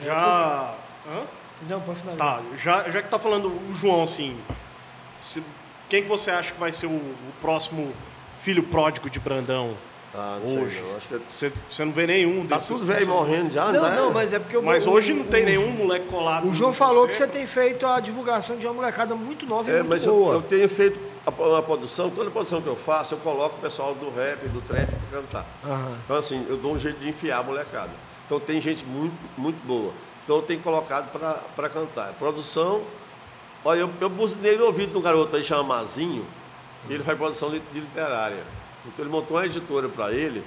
Já. Hã? Não, pode finalizar. Tá, já, já que tá falando o João, assim. se- quem que você acha que vai ser o, o próximo filho pródigo de Brandão? Ah, não hoje. Sei, não. Que você, você não vê nenhum tá desses. Tá tudo velho morrendo já, não, não, mas é porque o Mas hoje não tem o, nenhum moleque colado. O João falou que você tem feito a divulgação de uma molecada muito nova é, e muito mas boa. Eu, eu tenho feito a, a, produção, toda a produção que eu faço, eu coloco o pessoal do rap, do trap para cantar. Uhum. Então, assim, eu dou um jeito de enfiar a molecada. Então, tem gente muito, muito boa. Então, eu tenho colocado para cantar. Produção, olha, eu, eu buzinei no ouvido de um garoto aí chamado Mazinho, ele faz produção de, de literária. Então, ele montou uma editora para ele,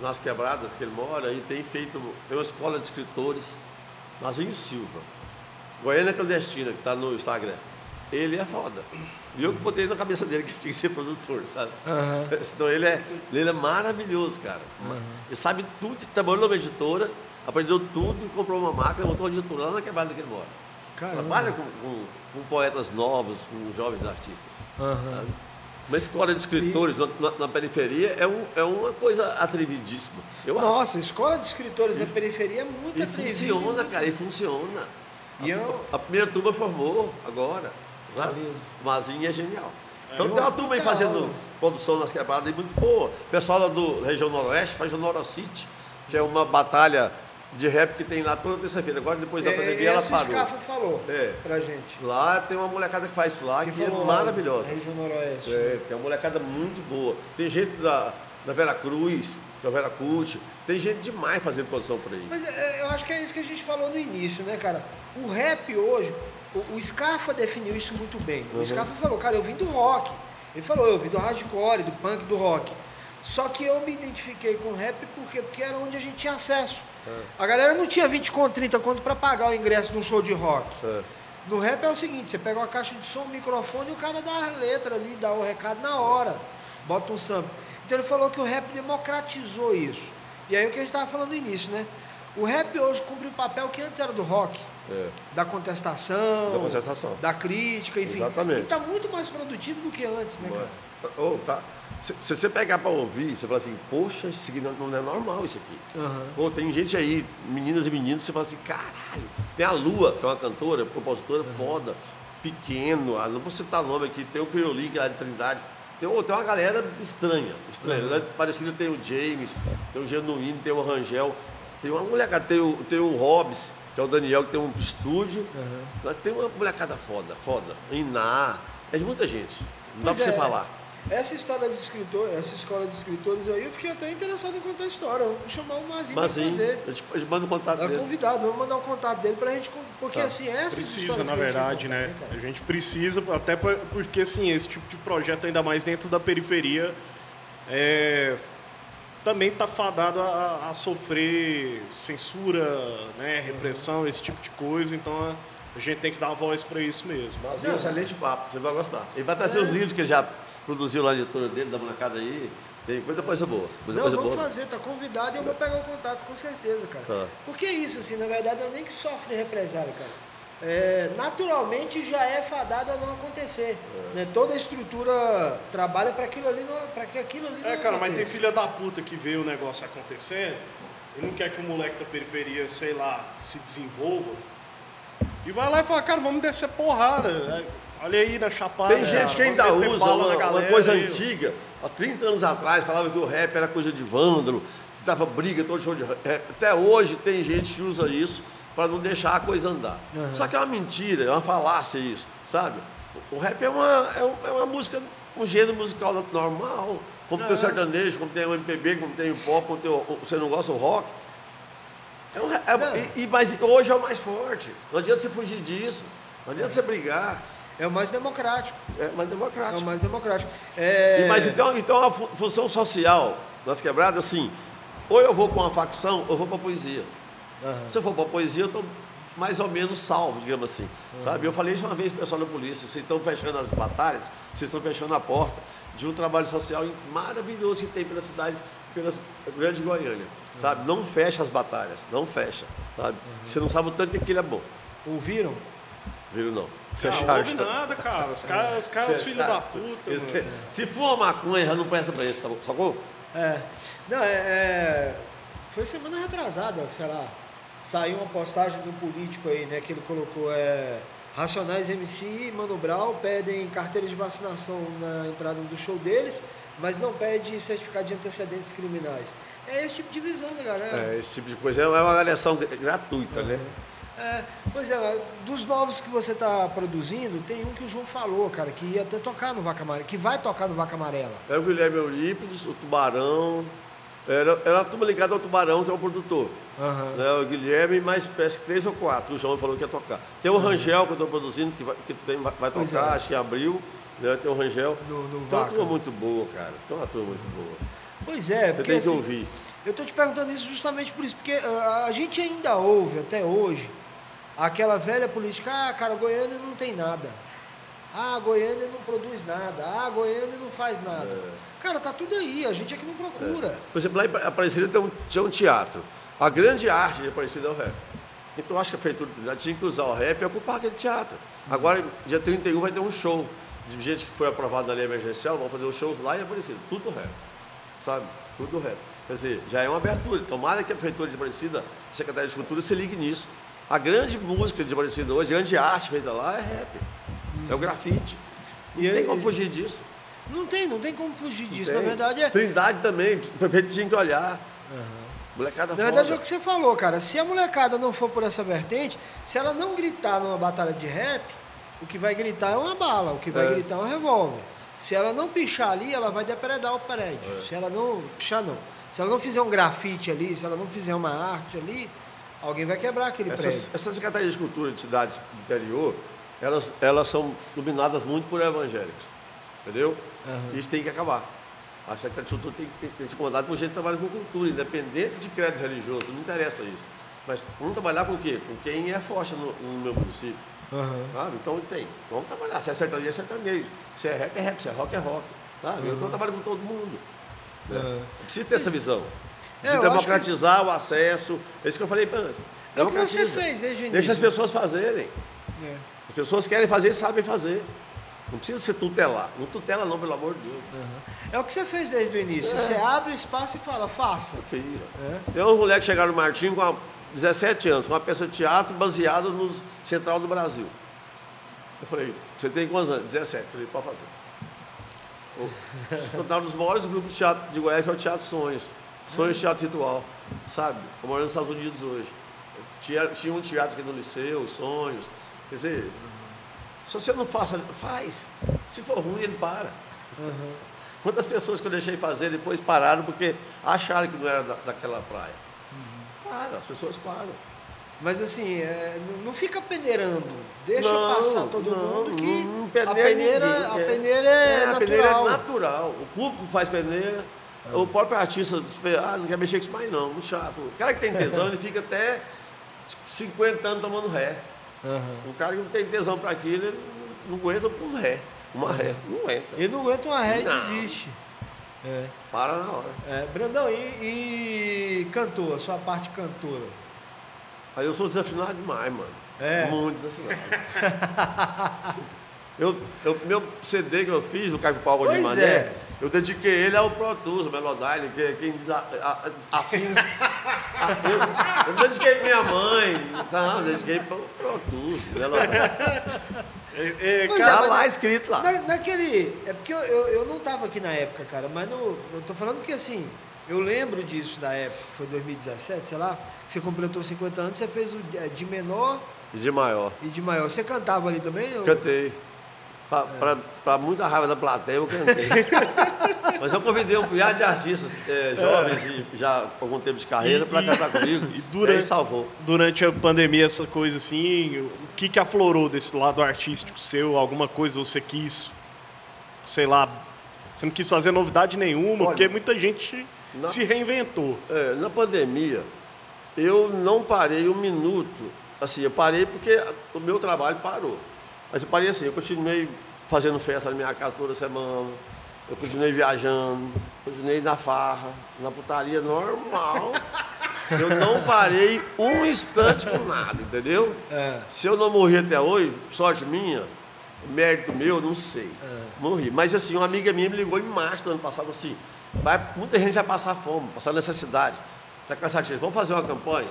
nas quebradas que ele mora, e tem feito, tem uma escola de escritores, Mazinho Silva. Goiânia Clandestina, que está no Instagram. Ele é foda. E eu botei na cabeça dele que tinha que ser produtor, sabe? Uhum. Então ele é, ele é maravilhoso, cara. Uhum. Ele sabe tudo, trabalhou numa editora, aprendeu tudo, comprou uma máquina, montou uma editora lá na quebrada que ele mora. Caramba. Trabalha com, com, com, poetas novos, com jovens artistas. Uhum. Uma escola de escritores e... na, na, periferia é, um, é uma coisa atrevidíssima. Eu Nossa, acho. escola de escritores e, na periferia é muito e funciona, cara, e funciona. E a, eu... a primeira turma formou agora. O Mazinho é genial. Então tem uma turma aí fazendo produção nas quebradas muito boa. O pessoal do região noroeste faz o Norocity, que é uma batalha de rap que tem lá toda terça-feira. Agora, depois da é, pandemia, ela parou. Scafa falou é. pra gente. Lá tem uma molecada que faz lá que, que é maravilhosa. Região noroeste. É, tem uma molecada muito boa. Tem gente da, da Vera Cruz, da Vera Cult. Tem gente demais fazendo produção por aí. Mas é, eu acho que é isso que a gente falou no início, né, cara? O rap hoje, o, o Scarfa definiu isso muito bem. Uhum. O Scarfa falou, cara, eu vim do rock. Ele falou, eu vim do hardcore, do punk, do rock. Só que eu me identifiquei com o rap porque, porque era onde a gente tinha acesso. É. A galera não tinha 20 conto, 30 conto para pagar o ingresso num show de rock. É. No rap é o seguinte, você pega uma caixa de som, um microfone e o cara dá a letra ali, dá o recado na hora. Bota um sample. Então ele falou que o rap democratizou isso. E aí o que a gente estava falando no início, né? O rap hoje cumpre o papel que antes era do rock. É. Da contestação, da contestação, da crítica, enfim. Exatamente. E está muito mais produtivo do que antes, né, cara? Oh, tá. Se, se, você pegar para ouvir, você fala assim, poxa, isso aqui não, não é normal isso aqui. Uhum. Pô, tem gente aí, meninas e meninos, você fala assim, caralho, tem a Lua, que é uma cantora, compositora uhum. foda, pequeno, não vou citar nome aqui, tem o Criolinho, que é de Trindade. Tem, tem uma galera estranha, estranha. Uhum. Parecida tem o James, tem o Genuíno, tem o Rangel, tem uma molecada, tem o, tem o Hobbs, que é o Daniel, que tem um estúdio. Uhum. Tem uma molecada foda, foda. Iná, é de muita gente. Não pois dá pra é, você falar. Essa história de escritor, essa escola de escritores aí, eu fiquei até interessado em contar a história. Vou chamar o Mazinho para fazer. Eu te, eu mando o contato é dele. convidado, vou mandar o contato dele para a gente. Porque tá. assim, essa Precisa, na verdade, contar, né? né a gente precisa, até porque assim, esse tipo de projeto, ainda mais dentro da periferia, é, também está fadado a, a, sofrer censura, né, repressão, esse tipo de coisa. Então a gente tem que dar voz para isso mesmo. Mas é um excelente papo, você vai gostar. Ele vai trazer é. os livros que já produziu lá na editora dele, da molecada aí. Tem muita coisa boa. Muita Não, coisa vamos boa. fazer, tá convidado e eu vou pegar o contato com certeza, cara. Tá. Porque é isso, assim, na verdade, eu nem que sofre represália, cara é, naturalmente já é fadado a não acontecer. É. Né? Toda a estrutura trabalha para aquilo ali, para que aquilo ali. É, cara, mas tem filha da puta que vê o negócio acontecendo e não quer que o moleque da periferia, sei lá, se desenvolva. E vai lá e fala, cara, vamos descer porrada. É, olha aí na chapada. Tem gente que ainda usa uma, uma, coisa aí. antiga. Há 30 anos atrás falava que o rap era coisa de vândalo, se dava briga todo show de rap. Até hoje tem gente que usa isso para não deixar a coisa andar. Uhum. Só que é uma mentira, é uma falácia isso, sabe? O rap é uma, é uma música, um gênero musical normal, como uhum. tem o sertanejo, como tem o MPB, como tem o pop, como tem o, você não gosta do rock. É um, é, e, mas hoje é o mais forte. Não adianta você fugir disso, não adianta você brigar. É o mais democrático. É o mais democrático. É o mais democrático. É... E, mas então, então a função social das quebradas, assim, ou eu vou para uma facção, ou eu vou para a poesia. Uhum. Se eu for para poesia, eu estou mais ou menos salvo, digamos assim. Uhum. Sabe? Eu falei isso uma vez para o pessoal da polícia, vocês estão fechando as batalhas, vocês estão fechando a porta de um trabalho social maravilhoso que tem pela cidade, pela grande Goiânia. Uhum. Sabe? Não fecha as batalhas, não fecha. Sabe? Você não sabe o tanto que aquilo é bom. Ouviram? Viram não. Fecharam. Não ouve nada, cara. Os caras, os caras filhos da puta. Esse, se for uma maconha, já não presta para isso, sacou? É. Não, é, é, Foi semana retrasada, será? Saiu uma postagem de um político aí, né, que ele colocou é, Racionais MC e Mano Brown pedem carteira de vacinação na entrada do show deles, mas não pede certificado de antecedentes criminais. É esse tipo de visão da galera. É, esse tipo de coisa é uma avaliação gratuita, né? É, pois é, dos novos que você está produzindo, tem um que o João falou, cara, que ia até tocar no Vaca Amarela, que vai tocar no Vaca Amarela. É o Guilherme Eurípides, o Tubarão. Era, era a turma ligada ao Tubarão, que é o produtor. Uhum. Né, o Guilherme, mais parece três ou quatro, o João falou que ia tocar. Tem o Rangel, que eu estou produzindo, que vai, que tem, vai tocar, é. acho que em abril. Né, tem o Rangel. No tem uma turma muito boa, cara. Tem uma turma muito boa. Pois é, porque. Você tem que assim, ouvir. Eu estou te perguntando isso justamente por isso, porque uh, a gente ainda ouve até hoje Aquela velha política, ah, cara, Goiânia não tem nada. Ah, Goiânia não produz nada. Ah, Goiânia não faz nada. É. Cara, tá tudo aí, a gente é que não procura. É. Por exemplo, lá em Aparecida tem um, tinha um teatro. A grande arte de Aparecida é o rap. Então acho que a prefeitura tinha que usar o rap e ocupar aquele teatro. Agora, dia 31 vai ter um show de gente que foi aprovado na lei emergencial, vão fazer os shows lá em Aparecida. Tudo rap. Sabe? Tudo rap. Quer dizer, já é uma abertura. Tomara que a prefeitura de Aparecida, a Secretaria de Cultura, se ligue nisso. A grande música de Aparecida hoje, a grande arte feita lá é rap. É o grafite. Não e tem como fugir disso. Não tem, não tem como fugir disso. Na verdade é. Trindade também, o prefeito tinha que olhar. Uhum. Molecada Na verdade foda. é o que você falou, cara. Se a molecada não for por essa vertente, se ela não gritar numa batalha de rap, o que vai gritar é uma bala, o que vai é. gritar é um revólver. Se ela não pichar ali, ela vai depredar o prédio. É. Se ela não. Pichar não. Se ela não fizer um grafite ali, se ela não fizer uma arte ali, Alguém vai quebrar aquele essas, prédio. Essas secretarias de cultura de cidades do interior, elas, elas são dominadas muito por evangélicos. Entendeu? Uhum. Isso tem que acabar. A Secretaria de Cultura tem que ter ser comandada por gente que trabalha com cultura, independente de crédito religioso, não interessa isso. Mas vamos trabalhar com o quê? Com quem é forte no, no meu município. Uhum. Sabe? Então tem. Vamos trabalhar. Se é sertanejo, é sertanejo. Se é rap, é rap. Se é rock, é rock. Sabe? Uhum. Eu estou trabalhando com todo mundo. Né? Uhum. Preciso ter essa visão de é, democratizar que... o acesso. É isso que eu falei antes. É o que você fez desde o início. Deixa as pessoas fazerem. É. As pessoas querem fazer e sabem fazer. Não precisa ser tutelar. Não tutela não, pelo amor de Deus. Uhum. É o que você fez desde o início. É. Você abre o espaço e fala, faça. Filho. É. Tem uma mulher que chegaram no Martim com 17 anos, com uma peça de teatro baseada no Central do Brasil. Eu falei, você tem quantos anos? 17. Eu falei, pode fazer. Você está nos maiores grupos de teatro de Goiás, que é o Teatro Sonhos. Sonhos Teatro Ritual, sabe? Eu moro nos Estados Unidos hoje. Tinha, tinha um teatro aqui no Liceu, Sonhos. Quer dizer, se você não faz, faz. Se for ruim, ele para. Uhum. Quantas pessoas que eu deixei fazer depois pararam porque acharam que não era da, daquela praia? Uhum. Para, as pessoas param. Mas assim, é, não fica peneirando. Deixa não, passar todo não, mundo que não, peneira a peneira, ninguém, a peneira é, é, natural. A peneira é natural. O público faz peneira o próprio artista ah, não quer mexer com isso mais não, muito chato. O cara que tem tesão, ele fica até 50 anos tomando ré. Uhum. O cara que não tem tesão para aquilo, ele não aguenta um ré. Uma ré, não aguenta. Ele não aguenta uma ré e desiste. É. Para na hora. É, Brandão, e, e cantor, a sua parte cantora? Aí eu sou desafinado demais, mano. É. Muito desafinado. eu, eu, meu CD que eu fiz, do Caio Paulo de Mané, é. Eu dediquei ele ao Pro Tools, Melodyne, que quem diz a, a, a fim. A, eu, eu dediquei minha mãe, sabe? Eu dediquei para o Pro Tools, Melodyne. É, cara, é, lá escrito lá. Na, naquele. É porque eu, eu, eu não estava aqui na época, cara, mas no, eu tô falando que assim, eu lembro disso da época, foi 2017, sei lá, que você completou 50 anos, você fez o é, de menor. E de maior. E de maior. Você cantava ali também? Cantei. Para muita raiva da plateia, eu cantei. Mas eu convidei um punhado de artistas é, jovens e já com algum tempo de carreira para cantar comigo. E durante, e salvou. Durante a pandemia, essa coisa assim, o que, que aflorou desse lado artístico seu? Alguma coisa você quis, sei lá, você não quis fazer novidade nenhuma, Olha, porque muita gente na, se reinventou. É, na pandemia, eu não parei um minuto. Assim, eu parei porque o meu trabalho parou. Mas eu parei assim, eu continuei fazendo festa na minha casa toda semana, eu continuei viajando, continuei na farra, na putaria normal. Eu não parei um instante com nada, entendeu? É. Se eu não morri até hoje, sorte minha, mérito meu, não sei. É. Morri. Mas assim, uma amiga minha me ligou em março do ano passado assim, vai, muita gente vai passar fome, passar necessidade. Está cansativo, vamos fazer uma campanha?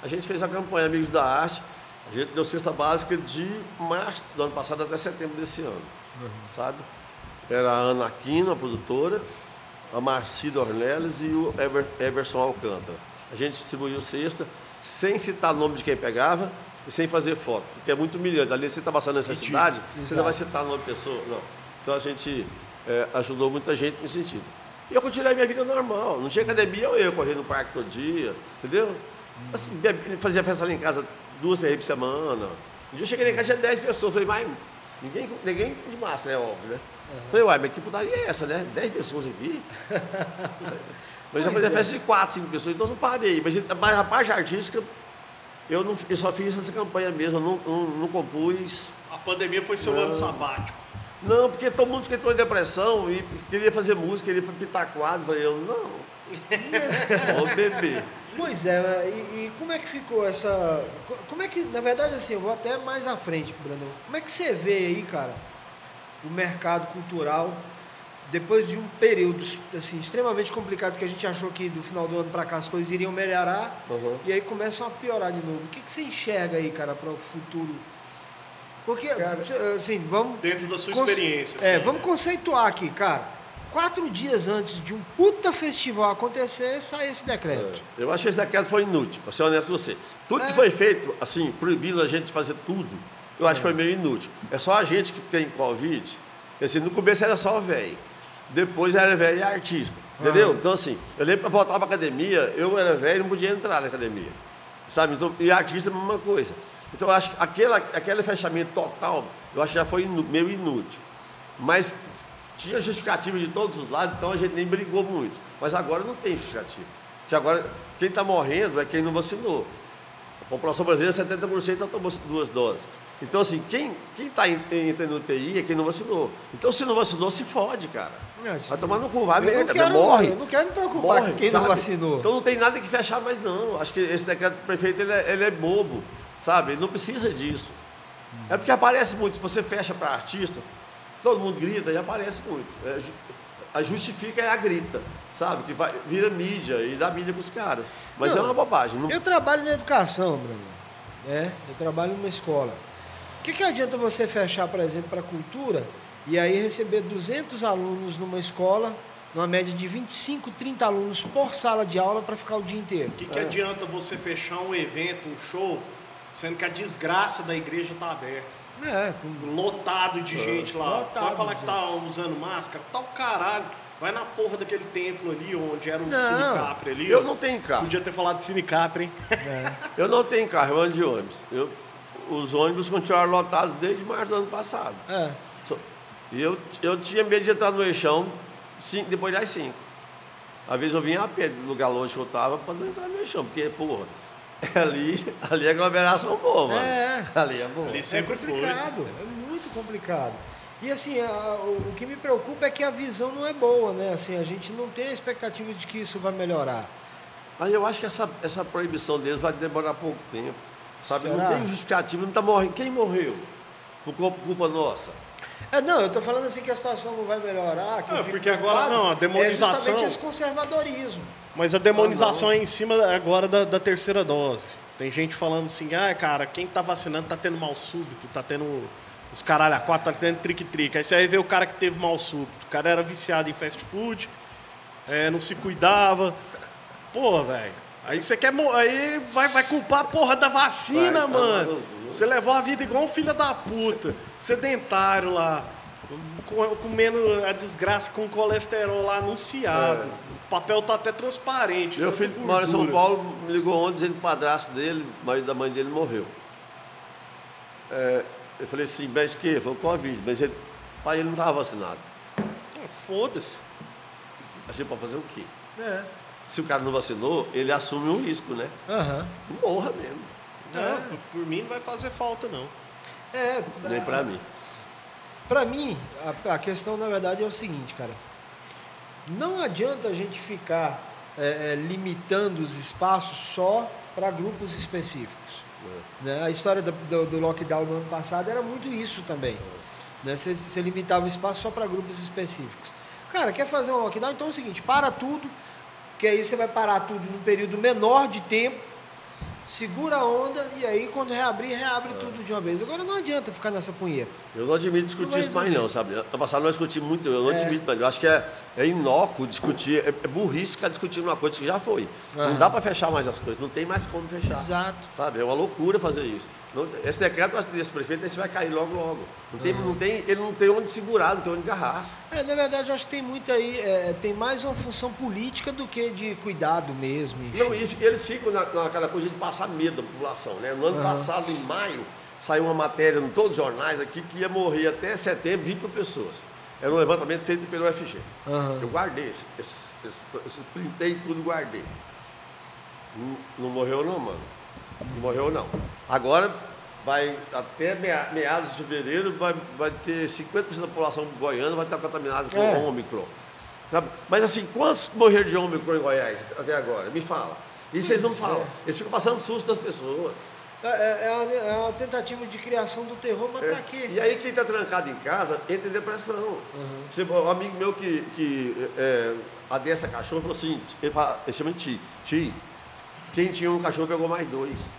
A gente fez a campanha Amigos da Arte, a gente deu cesta básica de março do ano passado até setembro desse ano, uhum. sabe? Era a Ana Aquino, a produtora, a Marcida Ornelis e o Ever, Everson Alcântara. A gente distribuiu cesta, sem citar o nome de quem pegava e sem fazer foto, porque é muito humilhante. Ali você está passando necessidade, você não vai citar o nome da pessoa, não. Então a gente é, ajudou muita gente nesse sentido. E eu continuei minha vida normal. Não tinha academia, eu ia correr no parque todo dia, entendeu? Assim, fazia festa lá em casa duas, três vezes por semana. Um dia eu cheguei em casa, tinha 10 pessoas. Falei, mas ninguém, ninguém de máscara, é óbvio, né? Uhum. Falei, uai, mas que putaria é essa, né? 10 pessoas aqui? mas já fazia é. festa de 4, 5 pessoas, então não parei. Mas, mas a parte artística, eu, não, eu só fiz essa campanha mesmo, eu não, não, não compus. A pandemia foi seu não. ano sabático. Não, porque todo mundo entrou em depressão e queria fazer música, queria pitar quadro. Falei, eu, não. Vou beber. Pois é, e, e, como é que ficou essa. Como é que, na verdade, assim, eu vou até mais à frente, Brandon. Como é que você vê aí, cara, o mercado cultural, depois de um período assim, extremamente complicado que a gente achou que do final do ano para cá as coisas iriam melhorar, uhum. e aí começam a piorar de novo. O que, que você enxerga aí, cara, para o futuro? Porque, cara, assim, vamos. Dentro da sua experiência. É, vamos conceituar aqui, cara quatro dias antes de um puta festival acontecer, sai esse decreto. É. Eu acho que esse decreto foi inútil, para ser honesto com você. Tudo é. que foi feito, assim, proibindo a gente fazer tudo, eu acho que foi meio inútil. É só a gente que tem Covid. Assim, no começo era só velho. Depois era velho e artista. Entendeu? Então, assim, eu lembro para voltar para academia, eu era velho e não podia entrar na academia. Sabe? Então, e artista, a mesma coisa. Então, eu acho que aquele, aquele fechamento total, eu acho que já foi meio inútil. Mas tinha justificativa de todos os lados, então a gente nem brigou muito. Mas agora não tem justificativa. Porque agora, quem está morrendo é quem não vacinou. A população brasileira, 70% já tomou duas doses. Então, assim, quem está entrando no TI é quem não vacinou. Então, se não vacinou, se fode, cara. É, vai tomar no cu, vai merda, quero, morre. Eu não quero me preocupar morre, com quem sabe? não vacinou. Então não tem nada que fechar mais, não. Acho que esse decreto do prefeito ele é, ele é bobo, sabe? Ele não precisa disso. É porque aparece muito, se você fecha para artista, todo mundo grita e aparece muito. É, a justifica é a grita, sabe? Que vai, vira mídia e dá mídia para os caras. Mas não, é uma bobagem. Não... Eu trabalho na educação, Bruno. É, eu trabalho numa escola. O que, que adianta você fechar, por exemplo, para a cultura e aí receber 200 alunos numa escola, numa média de 25, 30 alunos por sala de aula para ficar o dia inteiro? O que, que é. adianta você fechar um evento, um show, sendo que a desgraça da igreja está aberta? É, com... Lotado de é. gente lá. Lotado Vai falar que tá usando máscara? Tá o caralho. Vai na porra daquele templo ali, onde era o Cinecapre ali. Eu ó. não tenho carro. Podia ter falado de Cinecapre, hein? É. eu não tenho carro, eu ando de ônibus. Eu, os ônibus continuaram lotados desde março do ano passado. É. E eu, eu tinha medo de entrar no eixão cinco, depois das 5. Às vezes eu vinha a pé do lugar longe que eu estava para não entrar no eixão, porque, porra, ali, ali é aglomeração boa, mano. É. Ali é bom. Ali sempre é complicado, foi. é muito complicado. E assim, a, o, o, que me preocupa é que a visão não é boa, né? Assim, a gente não tem a expectativa de que isso vai melhorar. Mas eu acho que essa, essa proibição deles vai demorar pouco tempo. Sabe? Será? Não tem justificativa, não está morrendo. Quem morreu? Por culpa nossa. É, não, eu estou falando assim que a situação não vai melhorar. Que é, porque agora não, a demonização. É justamente esse conservadorismo. Mas a demonização ah, é em cima agora da, da, terceira dose. Tem gente falando assim, ah, cara, quem tá vacinando tá tendo mal súbito, tá tendo os caralho a quatro, tá tendo trick-trick. Aí você vai ver o cara que teve mal súbito. O cara era viciado em fast food, é, não se cuidava. Pô, velho. Aí você quer. Aí vai, vai culpar a porra da vacina, vai, mano. Você levou a vida igual um filho da puta. Sedentário lá. Comendo a desgraça com colesterol lá anunciado. É. O papel tá até transparente. Meu filho mora em São Paulo, me ligou ontem dizendo que o padrasto dele, o marido da mãe dele, morreu. É, eu falei assim, mas que? Foi o Covid. Mas ele, pai, ele não estava vacinado. Foda-se. Achei para fazer o quê? É. Se o cara não vacinou, ele assume um risco, né? Uhum. Morra mesmo. Não, é. por, por, mim não vai fazer falta, não. É, Nem para mim. Para mim, a, a questão, na verdade, é o seguinte, cara. Não adianta a gente ficar é, é, limitando os espaços só para grupos específicos. É. Né? A história do, do, do, lockdown no ano passado era muito isso também. Né? Você, você limitava o espaço só para grupos específicos. Cara, quer fazer um lockdown? Então é o seguinte, para tudo, que aí você vai parar tudo num período menor de tempo segura a onda e aí quando reabrir, reabre é. tudo de uma vez. Agora não adianta ficar nessa punheta. Eu não admito discutir isso mais não, sabe? Ano passado nós discuti muito, eu não é. admito, mas eu acho que é, é inócuo discutir, é, é burrice ficar discutindo uma coisa que já foi. Uhum. Não dá para fechar mais as coisas, não tem mais como fechar. Exato. Sabe? É uma loucura fazer isso. Esse decreto desse prefeito, esse vai cair logo, logo. Não tem, uhum. não tem, ele não tem onde segurar, não tem onde agarrar. É, na verdade, eu acho que tem muito aí, é, tem mais uma função política do que de cuidado mesmo. Enfim. Não, eles ficam na, naquela coisa de passar medo da população, né? No ano uhum. passado, em maio, saiu uma matéria em todos os jornais aqui que ia morrer até setembro 20 mil pessoas. Era um levantamento feito pelo UFG. Uhum. Eu guardei, esse, esse, esse, esse printei tudo guardei. Não, não morreu não, mano. Morreu não. Agora vai até meados de fevereiro vai, vai ter 50% da população goiana vai estar contaminada com é. Ômicron. Mas assim, quantos morreram de Ômicron em Goiás até agora? Me fala. E vocês não falam. É. Eles ficam passando susto das pessoas. É, é, é, uma, é, uma, tentativa de criação do terror, mas é. tá aqui. E aí quem está trancado em casa entra em depressão. Uhum. Você, um amigo meu que, que é, adestra cachorro falou assim, ele, fala, ele chama de Ti. Ti, quem tinha um cachorro pegou mais dois.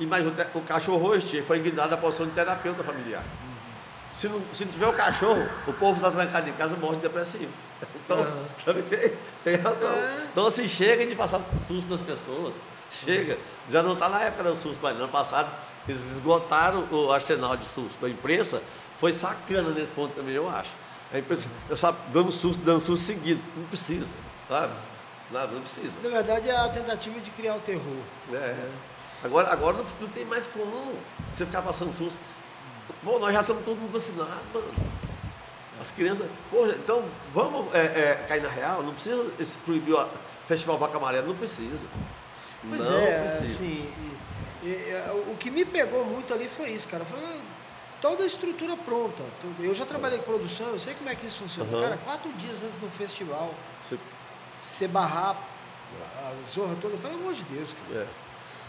E mais o, o cachorro hoje foi guindado a posição de terapeuta familiar. Se, não, se não tiver o cachorro, o povo está trancado em casa morre de depressivo. Então, uhum. sabe, tem, tem razão. É. Então, assim, chega de passar susto nas pessoas. Chega. Já não está na época do susto, mas no ano passado eles esgotaram o arsenal de susto. A imprensa foi sacana nesse ponto também, eu acho. A imprensa, eu sabe, dando susto, dando susto seguido. Não precisa, sabe? Não, não precisa. Na verdade, é a tentativa de criar o terror. É. é. Agora, agora não, não, tem mais como você ficar passando susto. Bom, nós já estamos todo mundo vacinado, mano. As crianças. Poxa, então vamos é, é, cair na real? Não precisa proibir o Festival Vaca Amarela, não precisa. Pois não é, precisa. assim. E, e, o que me pegou muito ali foi isso, cara. Foi toda a estrutura pronta. Eu já trabalhei com produção, eu sei como é que isso funciona. Uhum. Cara, quatro dias antes do festival, você, você barrar a zorra toda, pelo amor de Deus, cara. É.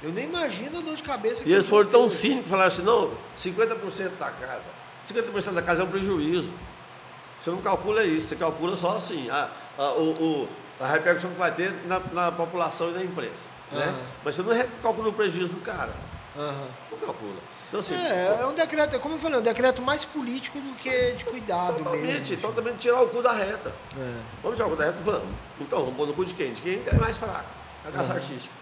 Eu nem imagino a dor de cabeça que E eles foram tão cínicos que falaram assim, não, 50% da casa. 50% da casa é um prejuízo. Você não calcula isso, você calcula só assim, a, a, o, a repercussão que vai ter na, na população e na imprensa. Uhum. Né? Mas você não calcula o prejuízo do cara. Uhum. Não calcula. Então, assim, é, é um decreto, como eu falei, é um decreto mais político do que de cuidado totalmente, mesmo. Totalmente tirar o cu da reta. É. Vamos tirar o cu da reta? Vamos. Então, vamos pôr no cu de quem? De quem é mais fraco. A caça uhum. artística.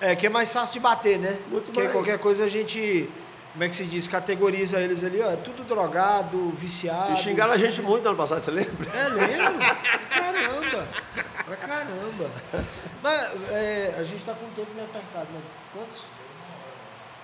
É, que é mais fácil de bater, né? Muito Porque mais. qualquer coisa a gente, como é que se diz, categoriza eles ali, ó, tudo drogado, viciado. E xingaram a gente muito ano passado, você lembra? É, lembro. caramba. Pra caramba. Mas é, a gente tá com o tempo meio apertado, né? Quantos?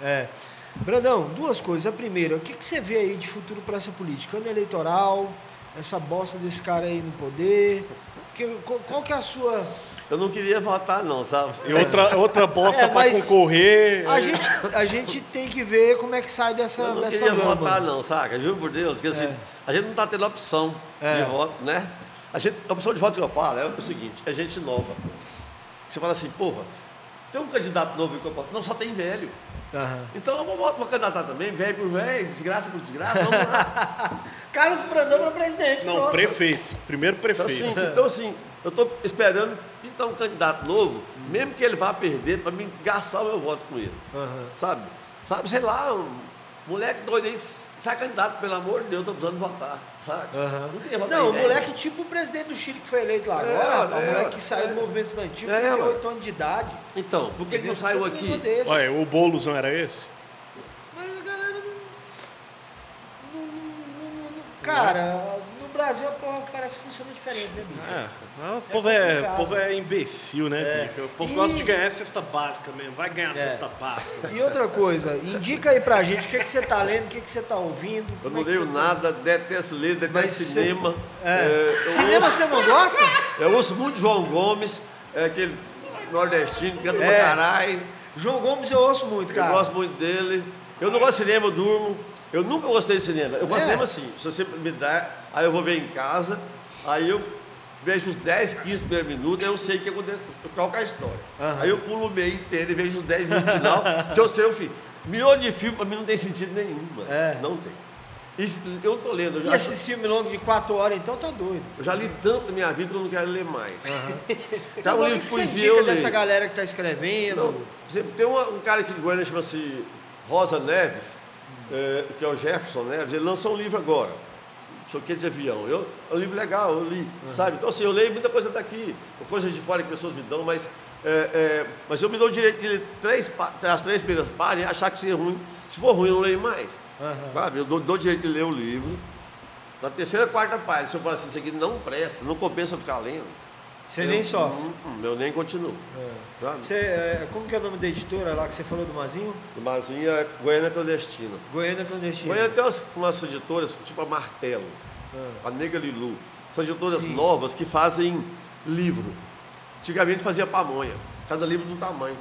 É. Brandão, duas coisas. A primeira, o que, que você vê aí de futuro para essa política? Ano eleitoral, essa bosta desse cara aí no poder. Que, qual, qual que é a sua eu não queria votar, não, sabe? E outra, outra bosta é, para concorrer. A gente, a gente tem que ver como é que sai dessa. Eu não dessa queria gama. votar, não, saca? Juro por Deus, que assim, é. a gente não está tendo opção é. de voto, né? A, gente, a opção de voto que eu falo é o seguinte: é gente nova. Você fala assim, porra, tem um candidato novo que eu posso. Não, só tem velho. Uhum. Então eu vou votar para candidatar também, velho por velho, desgraça por desgraça, vamos lá. Carlos Brandão para presidente. Não, pronto. prefeito. Primeiro prefeito. Então assim, então, assim eu estou esperando pintar um candidato novo, uhum. mesmo que ele vá perder, para mim gastar o meu voto com ele. Uhum. Sabe? Sabe, sei lá, um moleque doido aí, sai candidato, pelo amor de Deus, estou precisando votar. Sabe? Uhum. Não votar Não, o moleque tipo o presidente do Chile que foi eleito lá é, agora, é, o moleque que saiu é, do movimento estudantil, é, 38 anos de idade. Então, por que, que não saiu aqui? Olha, o Boulos não era esse? Mas a galera não. não, não, não cara, Brasil a porra parece que funciona diferente, né, bicho? É, o é povo é, é, povo é imbecil, né, é. bicho? O povo e... gosta de ganhar a cesta básica mesmo. Vai ganhar a é. cesta básica. E outra coisa, indica aí pra gente o que, é que você tá lendo, o que, é que você tá ouvindo. Eu não é leio nada, tá... detesto ler, detesto Mas cinema. Você... cinema ouço... você não gosta? Eu ouço muito João Gomes, é aquele nordestino, canta é. pra caralho. João Gomes eu ouço muito, cara. Eu gosto muito dele. Eu não gosto de cinema, eu durmo. Eu nunca gostei de cinema. Eu gosto de cinema assim. Se você me dá aí eu vou ver em casa, aí eu vejo os 10, 15 primeiros minutos, aí eu sei que qual que é a história. Uhum. Aí eu pulo o meio inteiro e vejo os 10 minutos final, que eu sei o fim. Miolo de filme para mim não tem sentido nenhum, mano. É. Não tem. E eu tô lendo. Eu já... E esses filmes longos de quatro horas, então tá doido. Eu já li tanto na minha vida que eu não quero ler mais. Uhum. Já um livro de poesia. eu dessa galera que tá escrevendo? Não, tem um, um cara aqui de Goiânia chama-se Rosa Neves, é, que é o Jefferson Neves, ele lançou um livro agora. Choquei de avião. Eu, é um livro legal, eu li, uhum. sabe? Então, assim, eu leio muita coisa daqui, coisas de fora que pessoas me dão, mas, é, é, mas eu me dou o direito de ler três, as três primeiras páginas e achar que se, é ruim, se for ruim, eu não leio mais. Uhum. Sabe? Eu dou, dou o direito de ler o livro. Na terceira, quarta página, se eu falar assim, isso aqui não presta, não compensa eu ficar lendo. Você nem sofre? Eu nem continuo. É. Você, é, como que é o nome da editora lá que você falou do Mazinho? Do Mazinho é Goiânia Clandestina. Goiânia Clandestina. Goiânia tem umas, umas editoras, tipo a Martelo, é. a Nega Lilu. São editoras Sim. novas que fazem livro. Antigamente fazia pamonha, cada livro de um tamanho,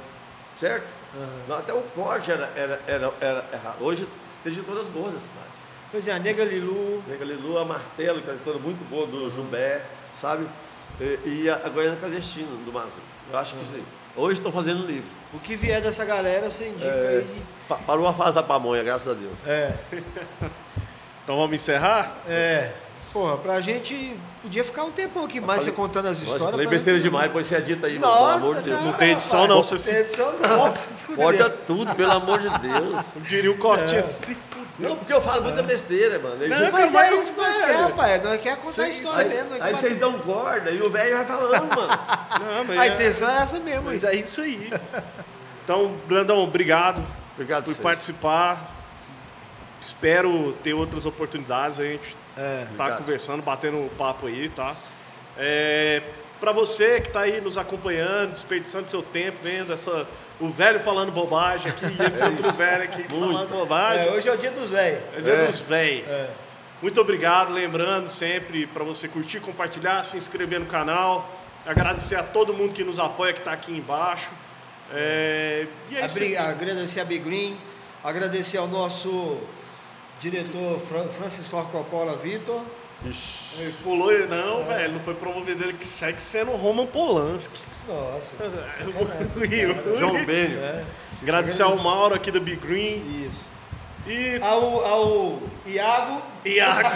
certo? Uhum. Até o corte era, era, era, era errado. Hoje tem editoras boas na cidade. Pois é, a Nega Lilu. Nega Lilu, a Martelo, que é uma editora muito boa do Jubé, sabe? E a Goiânia Clandestina, do Mazinho. Eu acho que sim. Hoje estão fazendo livro. O que vier dessa galera, você indica é, aí. Parou a fase da pamonha, graças a Deus. É. então vamos encerrar? É. Porra, pra gente. Podia ficar um tempão aqui mais falei, você contando as histórias. Nossa, falei besteira gente... demais, depois você edita aí, nossa, pelo amor de Deus. Não, tem edição, não. Não tem edição, não. Corta tudo, pelo amor de Deus. Eu diria o Costinha é. se não, porque eu falo muita besteira, mano. Não, não mas é isso que nós quer, rapaz. Nós quer contar a história mesmo. Aí vocês dão corda e o velho vai falando, mano. Não, a intenção é essa mesmo. Mas é isso aí. Então, Brandão, obrigado, obrigado por participar. Espero ter outras oportunidades. A gente é, tá conversando, batendo papo aí, tá? É, para você que está aí nos acompanhando, desperdiçando seu tempo, vendo essa, o velho falando bobagem aqui e esse é outro velho aqui Muito. falando bobagem. É, hoje é o dia dos velhos. É o dia é. dos velhos. É. Muito obrigado, lembrando sempre para você curtir, compartilhar, se inscrever no canal. Agradecer a todo mundo que nos apoia, que está aqui embaixo. É, e é Abri, agradecer a Big Green, agradecer ao nosso diretor Francis Ford Coppola Vitor Ixi. Ele pulou, não, é. velho, não foi promovido ele que segue sendo Roman Polanski. Nossa. É, João Benio. É. Agradecer ao Mauro aqui do Big Green. Isso. E ao, ao Iago. Iago.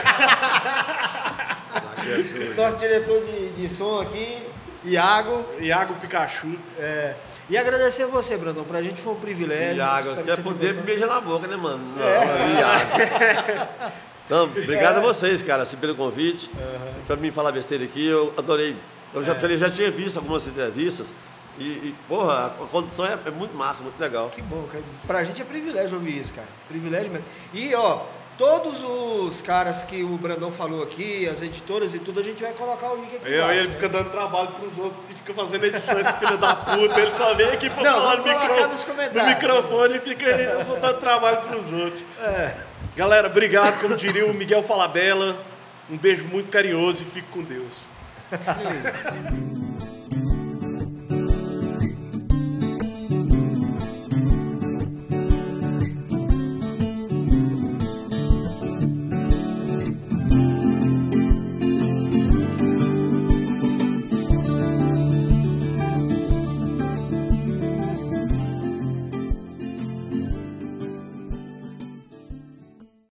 Nosso diretor de, de som aqui, Iago. Iago Pikachu. É. E agradecer a você, Brandão. Pra gente foi um privilégio. Iago, você quer foder, beija na boca, né, mano? Não, é. Iago. Não, obrigado é. a vocês, cara, assim, pelo convite. Uhum. Para mim falar besteira aqui, eu adorei. Eu já, é. falei, já tinha visto algumas entrevistas. E, e porra, a condição é, é, muito massa, muito legal. Que bom, cara. Pra gente é privilégio ouvir isso, cara. Privilégio mesmo. E, ó, todos os caras que o Brandão falou aqui, as editoras e tudo, a gente vai colocar o link aqui. Eu, ele né? fica dando trabalho pros outros e fica fazendo edição, esse filho da puta. Ele só vem aqui pra Não, falar no, micro... no microfone e fica dando trabalho pros outros. É. Galera, obrigado, como diria o Miguel Falabella. Um beijo muito carinhoso e fique com Deus.